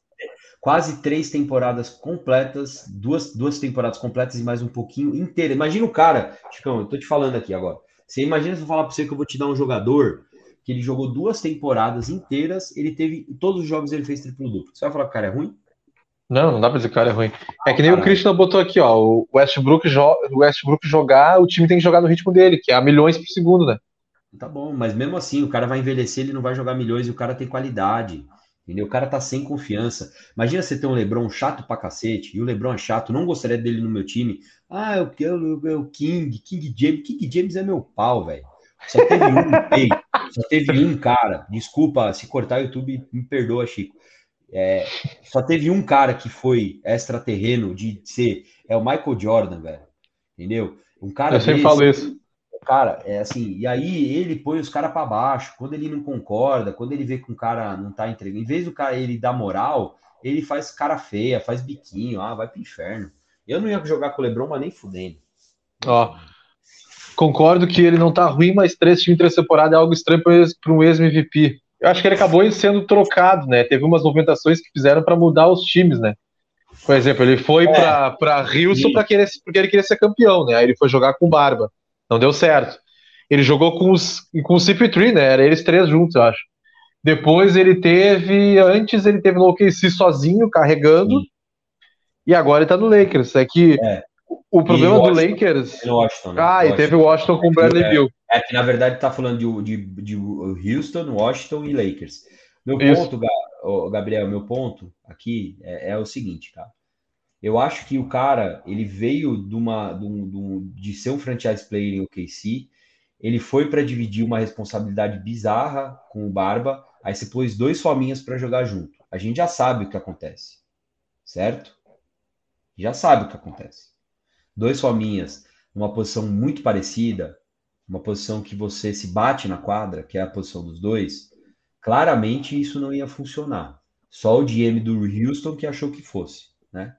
quase três temporadas completas, duas, duas temporadas completas e mais um pouquinho inteira. Imagina o cara, Chicão, eu tô te falando aqui agora. Você imagina se eu falar para você que eu vou te dar um jogador que ele jogou duas temporadas inteiras, ele teve todos os jogos ele fez triplo duplo. Você vai falar que o cara é ruim? Não, não dá pra dizer que o cara é ruim. É que nem o Christian botou aqui, ó. O Westbrook, jo Westbrook jogar, o time tem que jogar no ritmo dele, que é a milhões por segundo, né? Tá bom, mas mesmo assim, o cara vai envelhecer, ele não vai jogar milhões e o cara tem qualidade. Entendeu? O cara tá sem confiança. Imagina você ter um Lebron chato pra cacete, e o Lebron é chato, não gostaria dele no meu time. Ah, eu quero o King, King James. King James é meu pau, velho. Só teve um, ei, só teve um cara. Desculpa, se cortar o YouTube, me perdoa, Chico. É, só teve um cara que foi extraterreno de ser. É o Michael Jordan, velho. Entendeu? Um cara Eu sempre desse, falo isso. Cara, é assim, e aí ele põe os caras para baixo, quando ele não concorda, quando ele vê que um cara não tá entregando, em vez do cara ele dar moral, ele faz cara feia, faz biquinho, ah, vai pro inferno. Eu não ia jogar com o Lebron, mas nem fudendo. Ó, concordo que ele não tá ruim, mas três times em três temporadas é algo estranho para um ex-MVP. Eu acho que ele acabou sendo trocado, né? Teve umas movimentações que fizeram para mudar os times, né? Por exemplo, ele foi é, para Houston para querer, porque ele queria ser campeão, né? Aí ele foi jogar com Barba. Não deu certo. Ele jogou com os com o CP3, né? Era eles três juntos, eu acho. Depois ele teve. Antes ele teve no OKC sozinho, carregando. Sim. E agora ele tá no Lakers. É que é. O problema do Lakers. Washington, né? Ah, Washington. e teve o Washington com o Bradley é, Bill. É que na verdade tá falando de, de, de Houston, Washington e Lakers. Meu ponto, Gabriel, meu ponto aqui é, é, o seguinte, tá? Eu acho que o cara, ele veio de, uma, de, um, de ser um franchise player em OKC, ele foi para dividir uma responsabilidade bizarra com o Barba, aí você pôs dois fominhas para jogar junto. A gente já sabe o que acontece, certo? Já sabe o que acontece. Dois fominhas, numa posição muito parecida, uma posição que você se bate na quadra, que é a posição dos dois, claramente isso não ia funcionar. Só o GM do Houston que achou que fosse, né?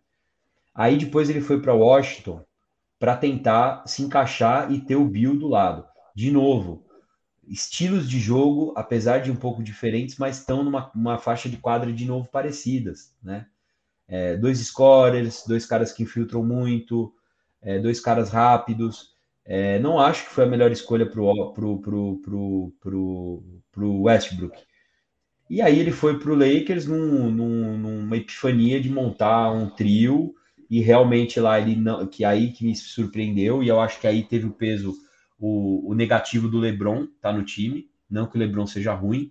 Aí depois ele foi para Washington para tentar se encaixar e ter o Bill do lado. De novo, estilos de jogo, apesar de um pouco diferentes, mas estão numa faixa de quadra de novo parecidas, né? É, dois scorers, dois caras que infiltram muito, é, dois caras rápidos. É, não acho que foi a melhor escolha para o pro, pro, pro, pro, pro Westbrook. E aí ele foi para o Lakers num, num, numa epifania de montar um trio e realmente lá ele não, que aí que me surpreendeu e eu acho que aí teve o peso o, o negativo do LeBron tá no time, não que o LeBron seja ruim,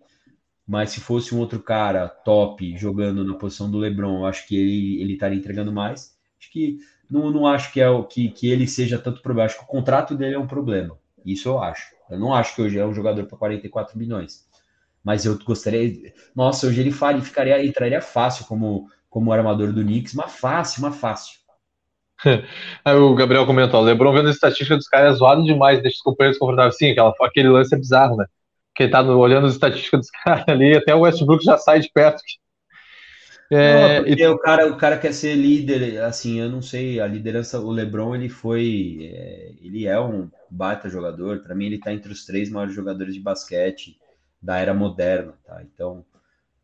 mas se fosse um outro cara top jogando na posição do LeBron, eu acho que ele ele estaria entregando mais. Acho que não, não acho que é o que, que ele seja tanto problema, acho que o contrato dele é um problema. Isso eu acho. Eu não acho que hoje é um jogador para 44 milhões. Mas eu gostaria, nossa, hoje ele faria, ficaria entraria fácil como como armador do Knicks, mas fácil, mas fácil. Aí o Gabriel comentou: Lebron vendo a estatística dos caras é zoado demais, deixa os companheiros confortáveis. Sim, aquela, aquele lance é bizarro, né? Ele tá no, olhando as estatísticas dos caras ali, até o Westbrook já sai de perto. É, não, e... o, cara, o cara quer ser líder, assim, eu não sei, a liderança, o LeBron, ele foi, é, ele é um baita jogador, para mim ele tá entre os três maiores jogadores de basquete da era moderna, tá? Então,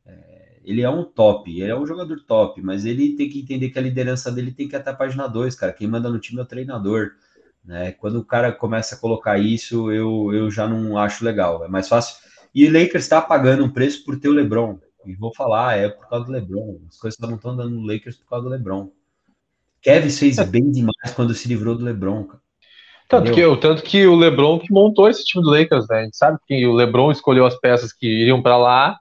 é, ele é um top, ele é um jogador top, mas ele tem que entender que a liderança dele tem que até a página 2, cara. Quem manda no time é o treinador. Né? Quando o cara começa a colocar isso, eu, eu já não acho legal. É mais fácil. E o Lakers está pagando um preço por ter o LeBron. E vou falar, é por causa do LeBron. As coisas não estão dando no Lakers por causa do LeBron. Kevin fez é. bem demais quando se livrou do LeBron, cara. Tanto que, tanto que o LeBron que montou esse time do Lakers, né? A gente sabe que o LeBron escolheu as peças que iriam para lá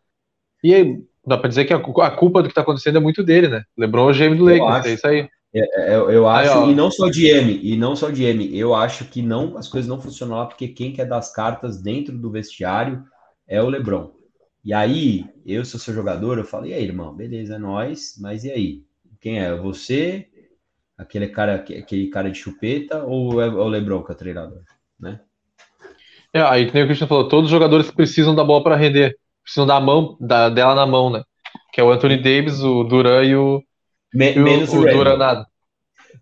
e dá para dizer que a, culpa do que está acontecendo é muito dele, né? LeBron é o GM do Lakers, é isso aí. É, é, eu acho, aí, e não só GM, e não só GM, eu acho que não, as coisas não funcionam lá porque quem quer dar as cartas dentro do vestiário é o LeBron. E aí, eu sou seu jogador, eu falo, e aí, irmão, beleza, é nóis, mas e aí? Quem é? Você, aquele cara, aquele cara de chupeta, ou é o LeBron que é o treinador, né? É, aí que nem o Christian falou, todos os jogadores precisam da bola para render precisam da mão da, dela na mão, né? Que é o Anthony Davis, o Duran e o, Me, e o, menos o, o Duran nada.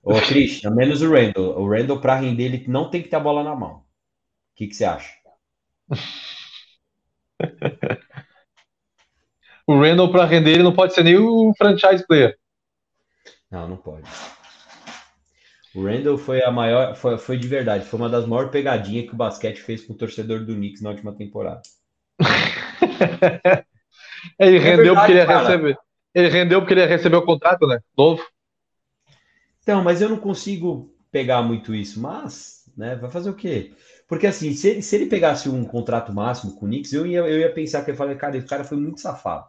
Ô, Christian, menos o Randall. O Randall, para render, ele não tem que ter a bola na mão. O que, que você acha? o Randall, para render, ele não pode ser nem o franchise player. Não, não pode. O Randall foi a maior, foi, foi de verdade, foi uma das maiores pegadinhas que o basquete fez com o torcedor do Knicks na última temporada. ele é rendeu verdade, porque ele ia cara. receber. Ele rendeu porque ele ia receber o contrato, né? Novo. Então, mas eu não consigo pegar muito isso. Mas, né? Vai fazer o quê? Porque assim, se ele, se ele pegasse um contrato máximo com o Knicks, eu ia, eu ia pensar que ele falei, cara, esse cara foi muito safado.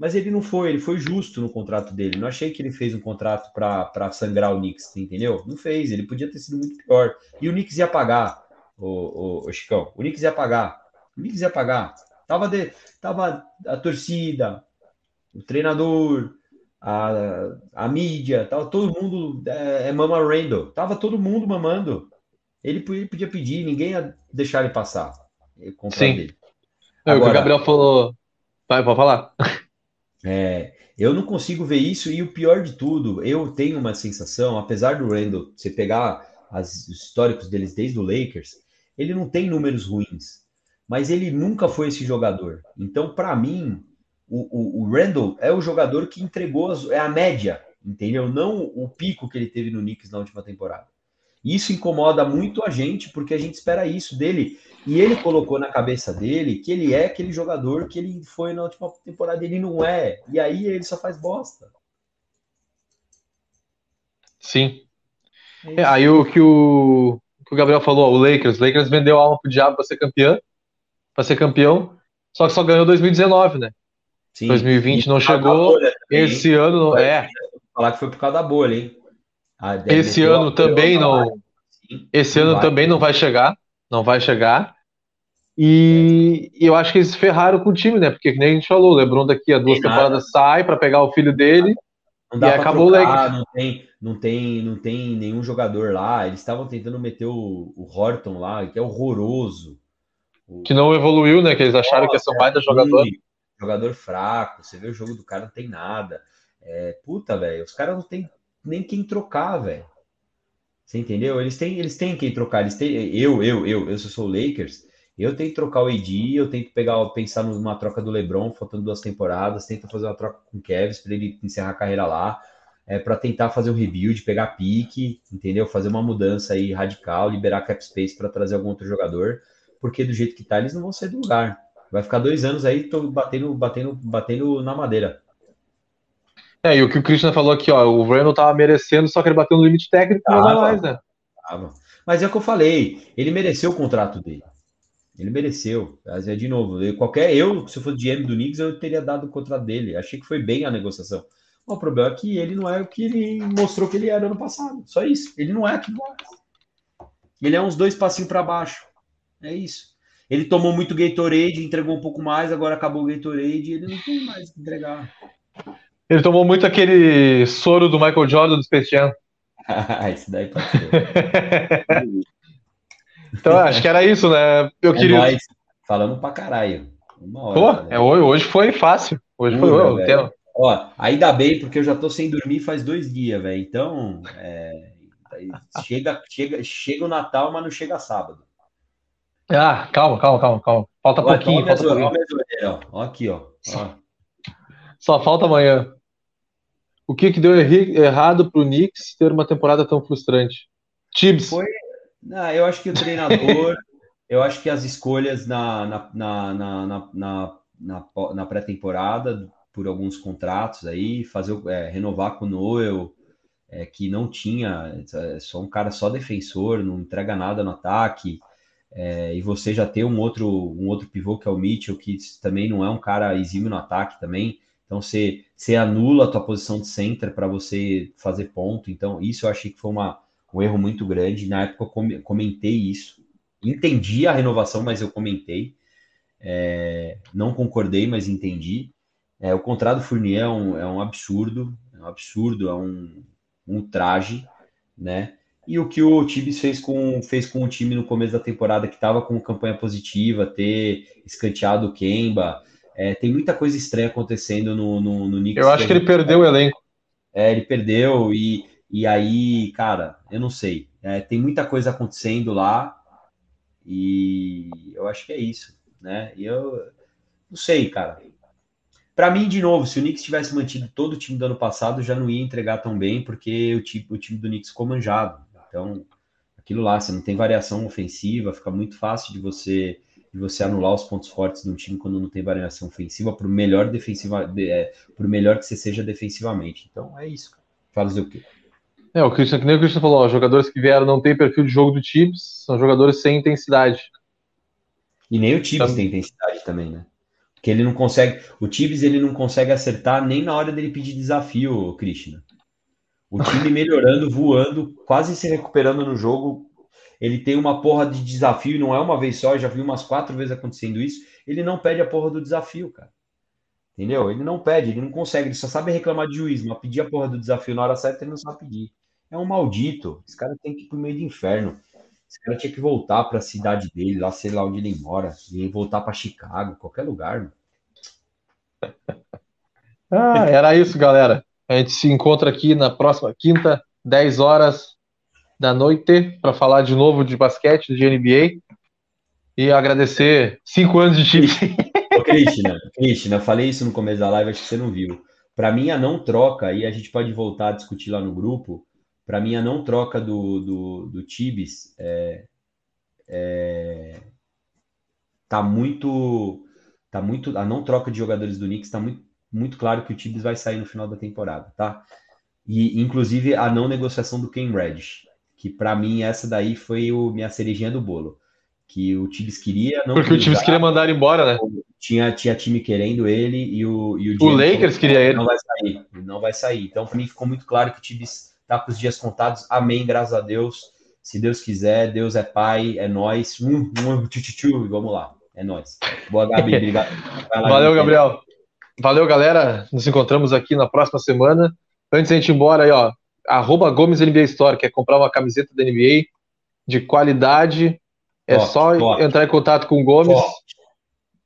Mas ele não foi, ele foi justo no contrato dele. Não achei que ele fez um contrato para sangrar o Knicks, entendeu? Não fez, ele podia ter sido muito pior. E o Knicks ia pagar, o, o, o Chicão. O Knicks ia pagar. O Knicks ia pagar. Tava, de, tava a torcida, o treinador, a, a mídia, tava todo mundo é, é mama Randall. Tava todo mundo mamando. Ele podia pedir, ninguém ia deixar ele passar. Sim. Dele. É, Agora, o que o Gabriel falou. Vai, pode falar. É, eu não consigo ver isso, e o pior de tudo, eu tenho uma sensação, apesar do Randall, você pegar as, os históricos deles desde o Lakers, ele não tem números ruins mas ele nunca foi esse jogador. Então, para mim, o, o, o, Randall é o jogador que entregou as, é a média, entendeu? Não o pico que ele teve no Knicks na última temporada. Isso incomoda muito a gente, porque a gente espera isso dele. E ele colocou na cabeça dele que ele é aquele jogador que ele foi na última temporada, ele não é. E aí ele só faz bosta. Sim. É, aí o que o, que o Gabriel falou, o Lakers, o Lakers vendeu a alma pro diabo para ser campeão, para ser campeão, só que só ganhou 2019, né? Sim. 2020 não chegou, também, esse ano não é. Falar que foi por causa da bolha, hein? Esse ano também não. Esse ano vai. também não vai chegar, não vai chegar. E eu acho que eles ferraram com o time, né? Porque, nem a gente falou, o Lebron daqui a duas tem temporadas nada. sai para pegar o filho dele e acabou trocar, o Lakers. Não tem, não, tem, não tem nenhum jogador lá. Eles estavam tentando meter o, o Horton lá, que é horroroso. O... Que não evoluiu, né? Que eles acharam Nossa, que ia ser um baita é jogador. Jogador fraco, você vê o jogo do cara, não tem nada. É, puta, velho, os caras não tem nem quem trocar, velho. Você entendeu? Eles têm, eles têm quem trocar. Eles têm, eu, eu, eu, eu sou o Lakers. Eu tento trocar o AD, eu tento pegar, pensar numa troca do LeBron, faltando duas temporadas, tento fazer uma troca com o Kevs para ele encerrar a carreira lá, é, para tentar fazer um rebuild, pegar pique, entendeu? Fazer uma mudança aí radical, liberar cap space para trazer algum outro jogador, porque do jeito que tá, eles não vão sair do lugar. Vai ficar dois anos aí, tô batendo, batendo, batendo na madeira. É, e o que o Christian falou aqui, ó, o Randall tava merecendo, só que ele bateu no limite técnico e não vai mais, né? Tava. Mas é o que eu falei, ele mereceu o contrato dele. Ele mereceu. Mas é de novo, eu, qualquer eu, se eu fosse GM do Knicks, eu teria dado o contrato dele. Achei que foi bem a negociação. O problema é que ele não é o que ele mostrou que ele era ano passado. Só isso. Ele não é aquilo Ele é uns dois passinhos para baixo. É isso. Ele tomou muito Gatorade, entregou um pouco mais, agora acabou o Gatorade e ele não tem mais que entregar. Ele tomou muito aquele soro do Michael Jordan do Space Jam. Isso daí pode ser. então, acho que era isso, né? Eu é queria. Nóis. Falando pra caralho. Uma hora, Pô, é, hoje foi fácil. Hoje foi o tema. Ó, ainda bem, porque eu já tô sem dormir faz dois dias, velho. Então, é, chega, chega, chega o Natal, mas não chega sábado. Ah, calma, calma, calma, calma. Falta Olha, pouquinho. Falta pouquinho. Ó, ó, aqui, ó. ó. Só falta amanhã. O que, que deu errado para o Knicks ter uma temporada tão frustrante? Tibbs. Foi. Não, eu acho que o treinador, eu acho que as escolhas na, na, na, na, na, na, pré-temporada, por alguns contratos aí, fazer é, renovar com o Noel, é, que não tinha, é só um cara só defensor, não entrega nada no ataque. É, e você já ter um outro, um outro pivô que é o Mitchell, que também não é um cara exímio no ataque também. Então você, você anula a tua posição de center para você fazer ponto. Então isso eu achei que foi uma, um erro muito grande. Na época eu comentei isso. Entendi a renovação, mas eu comentei. É, não concordei, mas entendi. É, o contrato do Fournier é um, é um absurdo, é um absurdo, é um, um traje, né? E o que o Tibis fez com, fez com o time no começo da temporada, que estava com campanha positiva, ter escanteado o Kemba, é, tem muita coisa estranha acontecendo no, no, no Knicks. Eu acho que, ele perdeu o elenco. É, ele perdeu e, e aí, cara, eu não sei. É, tem muita coisa acontecendo lá e eu acho que é isso, né? E eu não sei, cara. Para mim, de novo, se o Knicks tivesse mantido todo o time do ano passado, já não ia entregar tão bem, porque o time, o time do Knicks ficou manjado. Então, aquilo lá, você não tem variação ofensiva, fica muito fácil de você de você anular os pontos fortes de um time quando não tem variação ofensiva, por melhor defensiva, de, é, por melhor que você seja defensivamente. Então é isso. Fazer o quê? É, o Christian, que nem o Christian falou, os jogadores que vieram não têm perfil de jogo do Tibbs, são jogadores sem intensidade. E nem o Tibbs então... tem intensidade também, né? Porque ele não consegue. O Tibbs ele não consegue acertar nem na hora dele pedir desafio, Christian. O time melhorando, voando, quase se recuperando no jogo, ele tem uma porra de desafio, não é uma vez só, já vi umas quatro vezes acontecendo isso. Ele não pede a porra do desafio, cara. Entendeu? Ele não pede, ele não consegue, ele só sabe reclamar de juiz, mas pedir a porra do desafio na hora certa ele não sabe pedir. É um maldito. Esse cara tem que ir pro meio do inferno. Esse cara tinha que voltar para a cidade dele, lá sei lá onde ele mora, e voltar para Chicago, qualquer lugar. Ah, era isso, galera. A gente se encontra aqui na próxima quinta, 10 horas, da noite para falar de novo de basquete, de NBA. E agradecer cinco anos de time. Ô, Cristina, Cristina, falei isso no começo da live, acho que você não viu. Para mim, a não troca, e a gente pode voltar a discutir lá no grupo, para mim a não troca do, do, do Tibis é, é, tá muito tá muito a não troca de jogadores do Knicks tá muito, muito claro que o Tibis vai sair no final da temporada, tá? E inclusive a não negociação do Ken Reddish, que para mim essa daí foi o minha cerejinha do bolo, que o Tibis queria, não Porque o Tibis queria mandar ele embora, né? Tinha, tinha time querendo ele e o e o, o Lakers queria ele. Não vai sair, não vai sair. Então para mim ficou muito claro que o Tibis tá com os dias contados. Amém, graças a Deus. Se Deus quiser, Deus é pai, é nós. Um, um, tchu, tchu, tchu, vamos lá. É nós. Boa, Gabi, obrigado. Valeu, Gabriel. Valeu, galera. Nos encontramos aqui na próxima semana. Antes de a gente ir embora aí, ó, arroba Gomes NBA Store, quer comprar uma camiseta da NBA de qualidade, é só entrar em contato com o Gomes. Top.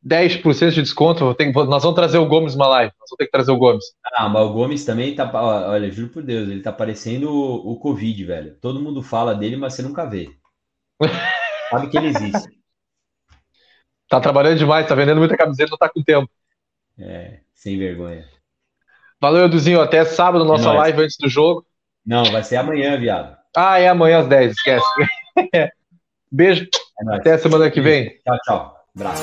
10% de desconto. Tem, nós vamos trazer o Gomes uma live. Nós vamos ter que trazer o Gomes. Ah, mas o Gomes também tá. Olha, juro por Deus, ele tá parecendo o, o Covid, velho. Todo mundo fala dele, mas você nunca vê. Sabe que ele existe. Tá trabalhando demais, tá vendendo muita camiseta, não tá com tempo. É, sem vergonha. Valeu, Eduzinho. Até sábado, nossa é live antes do jogo. Não, vai ser amanhã, viado. Ah, é amanhã às 10, esquece. Beijo. É Até semana que vem. Tchau, tchau. Abraço.